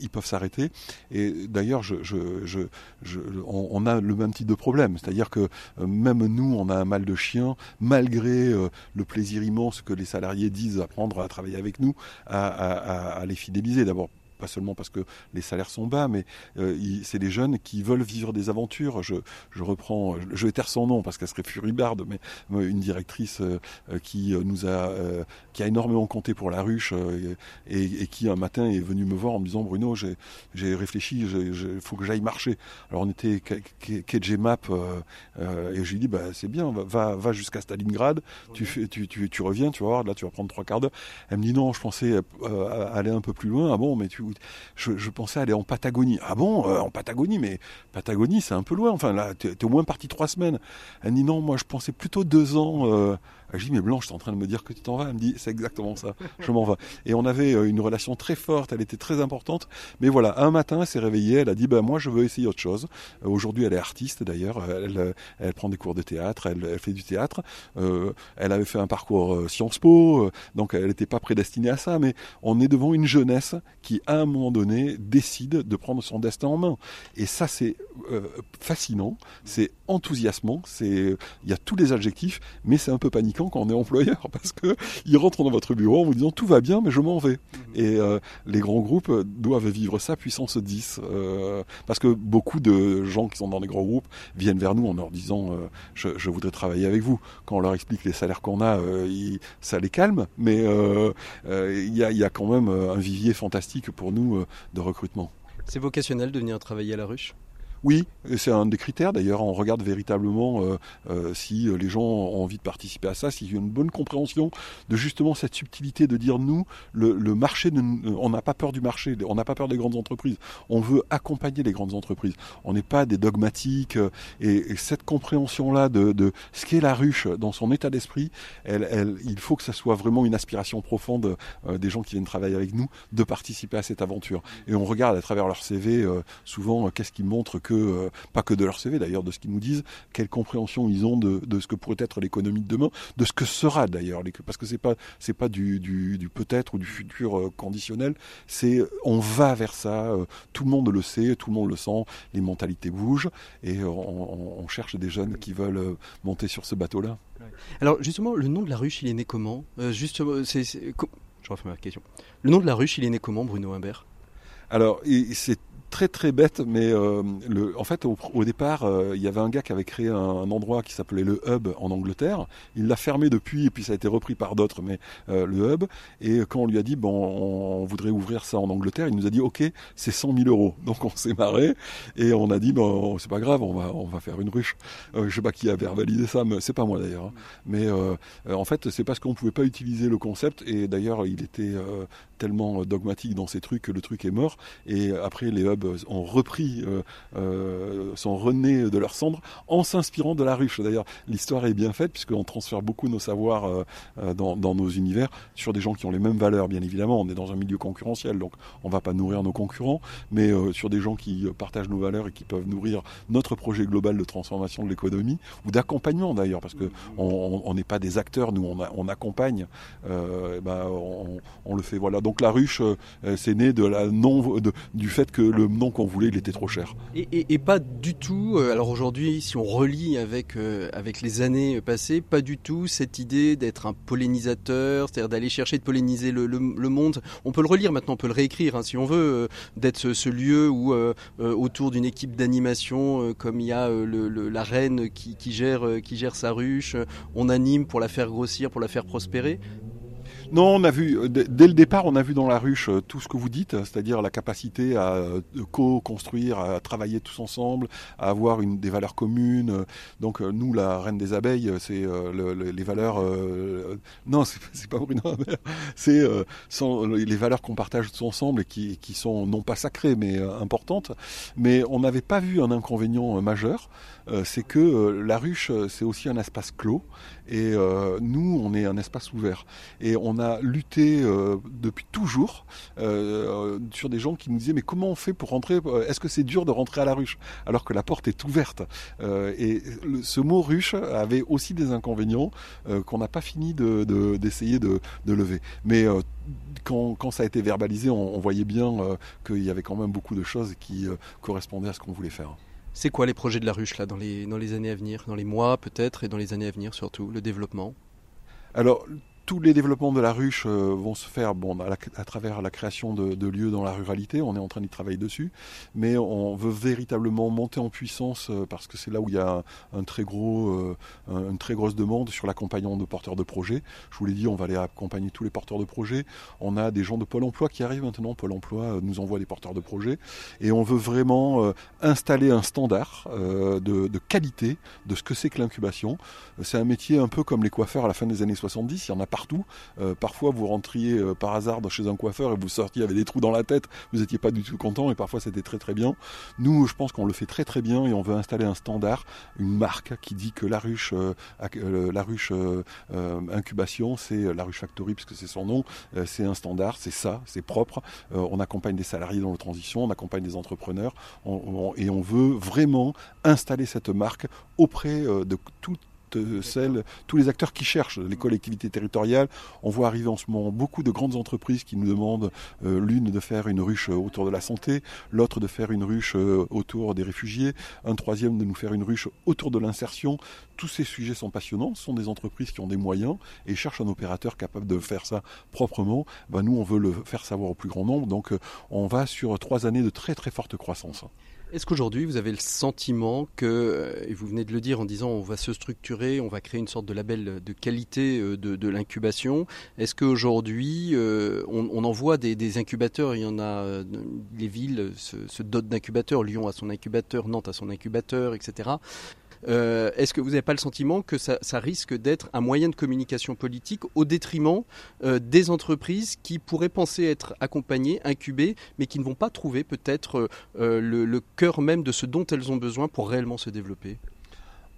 ils peuvent s'arrêter. Et d'ailleurs, je, on, a le même type de problème, c'est-à-dire que même nous, on a un mal de chien, malgré le plaisir immense que les salariés disent apprendre à travailler avec nous, à, à, à les fidéliser. D'abord pas seulement parce que les salaires sont bas, mais euh, c'est des jeunes qui veulent vivre des aventures. Je, je reprends, je vais taire son nom parce qu'elle serait furibarde, mais une directrice euh, qui nous a, euh, qui a énormément compté pour la ruche et, et, qui un matin est venue me voir en me disant Bruno, j'ai réfléchi, il faut que j'aille marcher. Alors on était KG Map et je lui dis bah c'est bien, va, va jusqu'à Stalingrad, tu, fais, tu, tu, tu, reviens, tu vas voir, là tu vas prendre trois quarts d'heure. Elle me dit non, je pensais aller un peu plus loin. Ah bon, mais tu je, pensais aller en Patagonie. Ah bon, en Patagonie, mais Patagonie, c'est un peu loin. Enfin, là, t'es au moins parti trois semaines. Elle dit non, moi, je pensais plutôt deux ans. Je dis mais Blanche, tu es en train de me dire que tu t'en vas. Elle me dit c'est exactement ça, je m'en vais. Et on avait euh, une relation très forte, elle était très importante. Mais voilà, un matin, elle s'est réveillée, elle a dit bah moi je veux essayer autre chose. Euh, aujourd'hui, elle est artiste d'ailleurs, elle, euh, elle, prend des cours de théâtre, elle, fait du théâtre. elle avait fait un parcours Sciences Po, donc elle n'était pas prédestinée à ça. Mais on est devant une jeunesse qui, à un moment donné, décide de prendre son destin en main. Et ça, c'est fascinant, c'est enthousiasmant, c'est il y a tous les adjectifs, mais c'est un peu quand on est employeur parce que ils rentrent dans votre bureau en vous disant tout va bien mais je m'en vais. Mhm. Et euh, les grands groupes doivent vivre ça puissance 10 euh, parce que beaucoup de gens qui sont dans les grands groupes viennent vers nous en leur disant euh, je, voudrais travailler avec vous. Quand on leur explique les salaires qu'on a, ça les calme, mais il y a, y, a, quand même un vivier fantastique pour nous de recrutement. C'est vocationnel de venir travailler à la ruche? Oui, c'est un des critères d'ailleurs. On regarde véritablement euh, euh, si euh, les gens ont envie de participer à ça, s'il y a une bonne compréhension de justement cette subtilité de dire nous, le, marché, on n'a pas peur du marché, on n'a pas peur des grandes entreprises. On veut accompagner les grandes entreprises. On n'est pas des dogmatiques. Et, cette compréhension-là de, ce qu'est la ruche dans son état d'esprit, il faut que ça soit vraiment une aspiration profonde des gens qui viennent travailler avec nous de participer à cette aventure. Et on regarde à travers leur CV souvent qu'est-ce qui montre que euh, pas que de leur CV d'ailleurs, de ce qu'ils nous disent, quelle compréhension ils ont de, ce que pourrait être l'économie de demain, de ce que sera d'ailleurs, parce que c'est pas c'est pas du, du, peut-être ou du futur euh, conditionnel, c'est on va vers ça, euh, tout le monde le sait, tout le monde le sent, les mentalités bougent et on, cherche des jeunes qui veulent monter sur ce bateau-là. Alors justement, le nom de la ruche, il est né comment? Justement, c'est, je refais ma question. Le nom de la ruche, il est né comment, Bruno Humbert alors, c'est très très bête, mais euh, le, en fait au, départ, euh, il y avait un gars qui avait créé un, endroit qui s'appelait le Hub en Angleterre. Il l'a fermé depuis et puis ça a été repris par d'autres, mais euh, le Hub. Et quand on lui a dit bon, on, voudrait ouvrir ça en Angleterre, il nous a dit ok, c'est 100 000 euros. Donc on s'est marré et on a dit bon, c'est pas grave, on va on va faire une ruche. je sais pas qui a verbalisé ça, mais c'est pas moi d'ailleurs. Hein. Mais en fait, c'est parce qu'on pouvait pas utiliser le concept et d'ailleurs il était tellement dogmatique dans ces trucs que le truc est mort. Et après les hubs ont repris, euh, euh, sont renés de leurs cendres en s'inspirant de la ruche. D'ailleurs, l'histoire est bien faite puisqu'on transfère beaucoup nos savoirs euh, dans, nos univers sur des gens qui ont les mêmes valeurs, bien évidemment. On est dans un milieu concurrentiel, donc on ne va pas nourrir nos concurrents, mais sur des gens qui partagent nos valeurs et qui peuvent nourrir notre projet global de transformation de l'économie ou d'accompagnement d'ailleurs, parce que on n'est pas des acteurs, nous on, accompagne, ben, on, le fait. Voilà. Donc la ruche, c'est né de la non, du fait que le nom qu'on voulait, il était trop cher. Et, pas du tout, euh, alors aujourd'hui, si on relie avec, euh, les années passées, pas du tout cette idée d'être un pollinisateur, c'est-à-dire d'aller chercher de polliniser le, monde. On peut le relire maintenant, on peut le réécrire hein, si on veut, euh, d'être ce, lieu où, autour d'une équipe d'animation, comme il y a la reine qui gère sa ruche, on anime pour la faire grossir, pour la faire prospérer. Non, on a vu, euh, dès le départ, on a vu dans la ruche euh, tout ce que vous dites, c'est-à-dire la capacité à euh, co-construire, à travailler tous ensemble, à avoir une, des valeurs communes. Donc nous, la reine des abeilles, c'est les valeurs... non, c'est pas Bruno c'est les valeurs qu'on partage tous ensemble et qui, qui, sont non pas sacrées, mais importantes. Mais on n'avait pas vu un inconvénient majeur, c'est que la ruche, c'est aussi un espace clos, et nous, on est un espace ouvert. Et on on a lutté euh, depuis toujours euh, sur des gens qui nous disaient mais comment on fait pour rentrer euh, Est-ce que c'est dur de rentrer à la ruche? Alors que la porte est ouverte Et ce mot ruche avait aussi des inconvénients qu'on n'a pas fini d'essayer de, lever. Mais quand, ça a été verbalisé, on, voyait bien qu'il y avait quand même beaucoup de choses qui correspondaient à ce qu'on voulait faire. C'est quoi les projets de la ruche là dans les, dans les années à venir, dans les mois peut-être et dans les années à venir surtout, le développement? Alors tous les développements de la ruche euh, vont se faire bon, à, travers la création de, lieux dans la ruralité. On est en train d'y travailler dessus, mais on veut véritablement monter en puissance euh, parce que c'est là où il y a euh, une très grosse demande sur l'accompagnement de porteurs de projets. Je vous l'ai dit, on va aller accompagner tous les porteurs de projets. On a des gens de Pôle Emploi qui arrivent maintenant. Pôle Emploi nous envoie des porteurs de projets et on veut vraiment installer un standard de, qualité de ce que c'est que l'incubation. C'est un métier un peu comme les coiffeurs à la fin des années 70. Il y en a partout. parfois, vous rentriez par hasard chez un coiffeur et vous sortiez avec des trous dans la tête. Vous n'étiez pas du tout content et parfois c'était très très bien. Nous, je pense qu'on le fait très très bien et on veut installer un standard, une marque qui dit que la ruche, la ruche incubation, c'est la ruche factory puisque c'est son nom. c'est un standard, c'est ça, c'est propre. on accompagne des salariés dans la transition, on accompagne des entrepreneurs et on veut vraiment installer cette marque auprès euh, de toutes tous les acteurs qui cherchent, les collectivités territoriales. On voit arriver en ce moment beaucoup de grandes entreprises qui nous demandent euh, l'une de faire une ruche autour de la santé, l'autre de faire une ruche euh, autour des réfugiés, un troisième de nous faire une ruche autour de l'insertion. Tous ces sujets sont passionnants, ce sont des entreprises qui ont des moyens et cherchent un opérateur capable de faire ça proprement. Ben, nous, on veut le faire savoir au plus grand nombre, donc on va sur trois années de très très forte croissance. Est-ce qu'aujourd'hui, vous avez le sentiment que, euh, et vous venez de le dire en disant on va se structurer, on va créer une sorte de label de qualité euh, de, l'incubation, est-ce qu'aujourd'hui, euh, on, on envoie des, des, incubateurs, il y en a, les villes se, se dotent d'incubateurs, Lyon a son incubateur, Nantes a son incubateur, etc. Euh, est-ce que vous n'avez pas le sentiment que ça, risque d'être un moyen de communication politique au détriment euh, des entreprises qui pourraient penser être accompagnées, incubées, mais qui ne vont pas trouver peut-être euh, le, cœur même de ce dont elles ont besoin pour réellement se développer?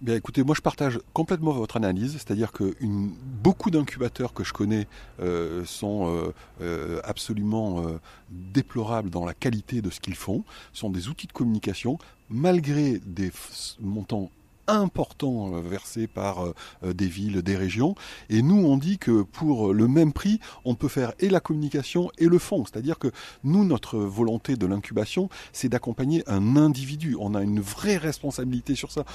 Bien écoutez, moi je partage complètement votre analyse, c'est-à-dire que beaucoup d'incubateurs que je connais sont absolument déplorables dans la qualité de ce qu'ils font, sont des outils de communication, malgré des montants important euh, versé par euh, euh, des villes, des régions. Et nous, on dit que pour le même prix, on peut faire et la communication et le fond. C'est-à-dire que nous, notre volonté de l'incubation, c'est d'accompagner un individu. On a une vraie responsabilité sur ça.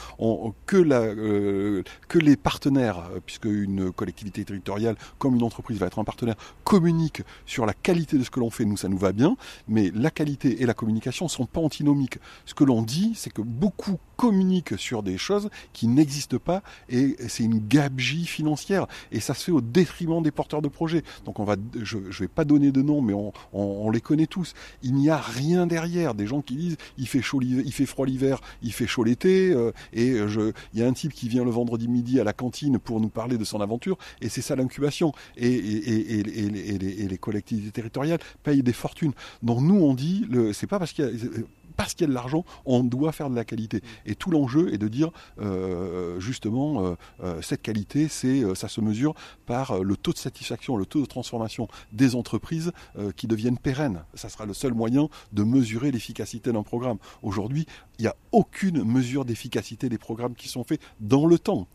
que, les partenaires, puisque une collectivité territoriale comme une entreprise va être un partenaire, communiquent sur la qualité de ce que l'on fait. Nous, ça nous va bien, mais la qualité et la communication sont pas antinomiques. Ce que l'on dit, c'est que beaucoup communiquent sur des choses qui n'existe pas et c'est une gabegie financière et ça se fait au détriment des porteurs de projets. Donc on va, je, ne vais pas donner de nom, mais on, les connaît tous. Il n'y a rien derrière. Des gens qui disent il fait chaud, il fait froid l'hiver, il fait chaud l'été euh, et je, il y a un type qui vient le vendredi midi à la cantine pour nous parler de son aventure et c'est ça l'incubation et, et, et, les, collectivités territoriales payent des fortunes. Donc nous on dit c'est pas parce qu'il y a parce qu'il y a de l'argent, on doit faire de la qualité. Et tout l'enjeu est de dire euh, justement euh, euh, cette qualité, c'est ça se mesure par le taux de satisfaction, le taux de transformation des entreprises qui deviennent pérennes. Ça sera le seul moyen de mesurer l'efficacité d'un programme. Aujourd'hui, il n'y a aucune mesure d'efficacité des programmes qui sont faits dans le temps.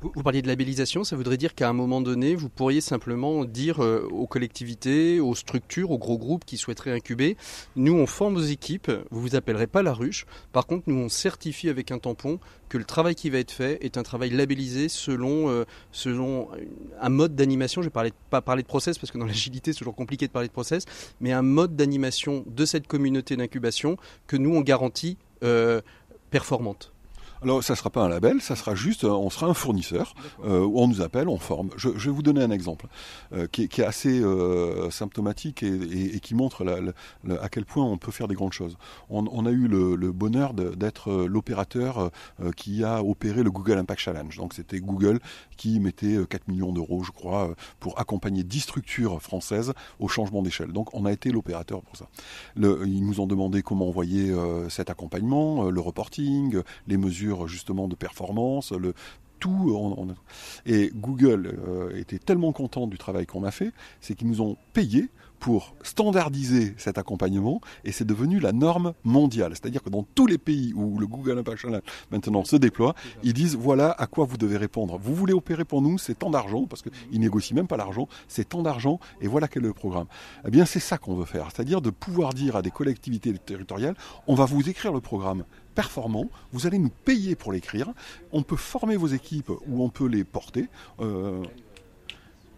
Vous, parliez de labellisation, ça voudrait dire qu'à un moment donné, vous pourriez simplement dire euh, aux collectivités, aux structures, aux gros groupes qui souhaiteraient incuber, nous on forme nos équipes, vous vous appellerez pas la ruche, par contre nous on certifie avec un tampon que le travail qui va être fait est un travail labellisé selon, euh, un mode d'animation, je ne vais pas parler de process parce que dans l'agilité c'est toujours compliqué de parler de process, mais un mode d'animation de cette communauté d'incubation que nous on garantit euh, performante. Alors, ça ne sera pas un label, ça sera juste, euh, on sera un fournisseur, euh, où on nous appelle, on forme. Je, vais vous donner un exemple euh, qui, est, assez symptomatique et, qui montre à quel point on peut faire des grandes choses. On, a eu le, bonheur d'être l'opérateur qui a opéré le Google Impact Challenge. Donc, c'était Google qui mettait 4 millions d'euros, je crois, pour accompagner 10 structures françaises au changement d'échelle. Donc, on a été l'opérateur pour ça. ils nous ont demandé comment envoyer cet accompagnement, le reporting, les mesures justement de performance, le tout. Et Google euh, était tellement content du travail qu'on a fait, c'est qu'ils nous ont payé pour standardiser cet accompagnement et c'est devenu la norme mondiale. C'est-à-dire que dans tous les pays où le Google Impact Channel maintenant se déploie, ils disent voilà à quoi vous devez répondre. Vous voulez opérer pour nous, c'est tant d'argent, parce qu'ils négocient même pas l'argent, c'est tant d'argent et voilà quel est le programme. Eh bien c'est ça qu'on veut faire, c'est-à-dire de pouvoir dire à des collectivités territoriales, on va vous écrire le programme performant, vous allez nous payer pour l'écrire, on peut former vos équipes ou on peut les porter. Euh,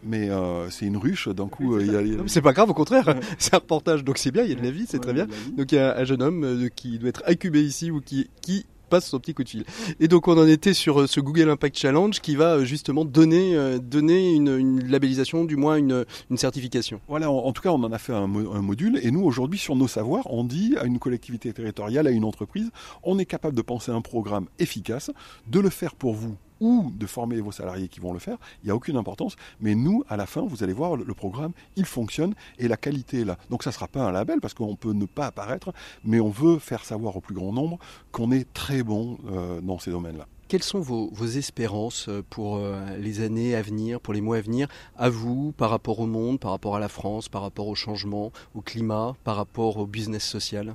mais euh, c'est une ruche, d'un coup, euh, il y a... C'est pas grave, au contraire, c'est un reportage, donc c'est bien, il y a de la vie, c'est très bien. Donc il y a un jeune homme euh, qui doit être incubé ici ou qui, qui passe son petit coup de fil. Et donc on en était sur ce Google Impact Challenge qui va justement donner, donner une, labellisation, du moins une, certification. Voilà, en, tout cas on en a fait un module et nous aujourd'hui sur nos savoirs, on dit à une collectivité territoriale, à une entreprise, on est capable de penser un programme efficace, de le faire pour vous ou de former vos salariés qui vont le faire, il n'y a aucune importance. Mais nous, à la fin, vous allez voir, le programme, il fonctionne et la qualité est là. Donc ça ne sera pas un label parce qu'on peut ne pas apparaître, mais on veut faire savoir au plus grand nombre qu'on est très bon euh, dans ces domaines-là. Quelles sont vos, espérances euh, pour euh, les années à venir, pour les mois à venir, à vous, par rapport au monde, par rapport à la France, par rapport au changement, au climat, par rapport au business social?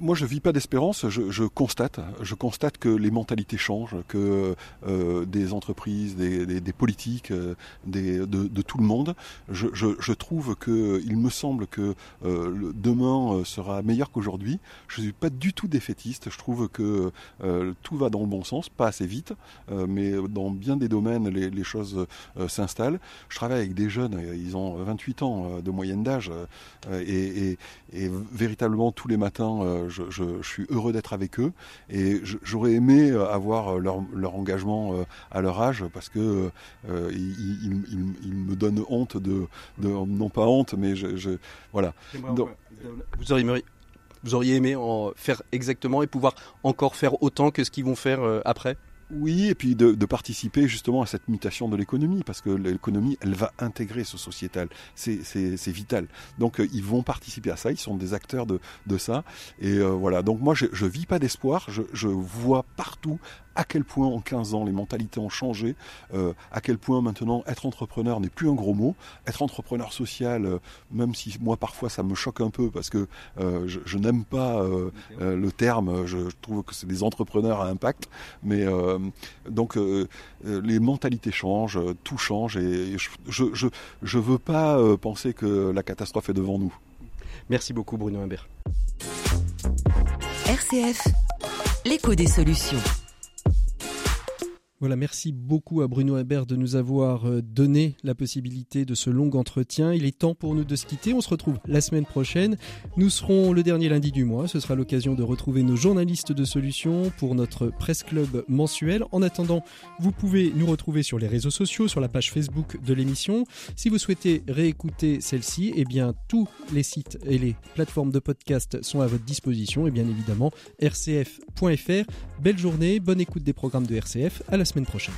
Moi, je vis pas d'espérance. Je, constate, je constate que les mentalités changent, que euh, des entreprises, des, politiques, euh, de, tout le monde. Je, trouve que, il me semble que euh, demain sera meilleur qu'aujourd'hui. Je suis pas du tout défaitiste. Je trouve que tout va dans le bon sens, pas assez vite, mais dans bien des domaines, les, choses s'installent. Je travaille avec des jeunes, ils ont 28 ans de moyenne d'âge, et, véritablement tous les matins je, suis heureux d'être avec eux et j'aurais aimé euh, avoir euh, leur, engagement euh, à leur âge parce que ils, me donnent honte de, non pas honte, mais je, voilà. vous auriez vous auriez aimé en faire exactement et pouvoir encore faire autant que ce qu'ils vont faire après? Oui, et puis de, participer justement à cette mutation de l'économie, parce que l'économie, elle va intégrer ce sociétal. C'est vital. Donc euh, ils vont participer à ça, ils sont des acteurs de, ça. Et euh, voilà, donc moi je, je vis pas d'espoir, je, vois partout à quel point en 15 ans les mentalités ont changé, euh, à quel point maintenant être entrepreneur n'est plus un gros mot, être entrepreneur social, euh, même si moi parfois ça me choque un peu parce que euh, je, n'aime pas le terme, je, trouve que c'est des entrepreneurs à impact, mais donc les mentalités changent, tout change et je je, je veux pas penser que la catastrophe est devant nous. Merci beaucoup Bruno Imbert. RCF, l'écho des solutions. Voilà, merci beaucoup à Bruno Hébert de nous avoir euh, donné la possibilité de ce long entretien. Il est temps pour nous de se quitter. On se retrouve la semaine prochaine. Nous serons le dernier lundi du mois. Ce sera l'occasion de retrouver nos journalistes de solutions pour notre presse club mensuel. En attendant, vous pouvez nous retrouver sur les réseaux sociaux, sur la page Facebook de l'émission. Si vous souhaitez réécouter celle-ci, eh bien, tous les sites et les plateformes de podcast sont à votre disposition et bien évidemment rcf.fr. Belle journée, bonne écoute des programmes de RCF. À la semaine prochaine.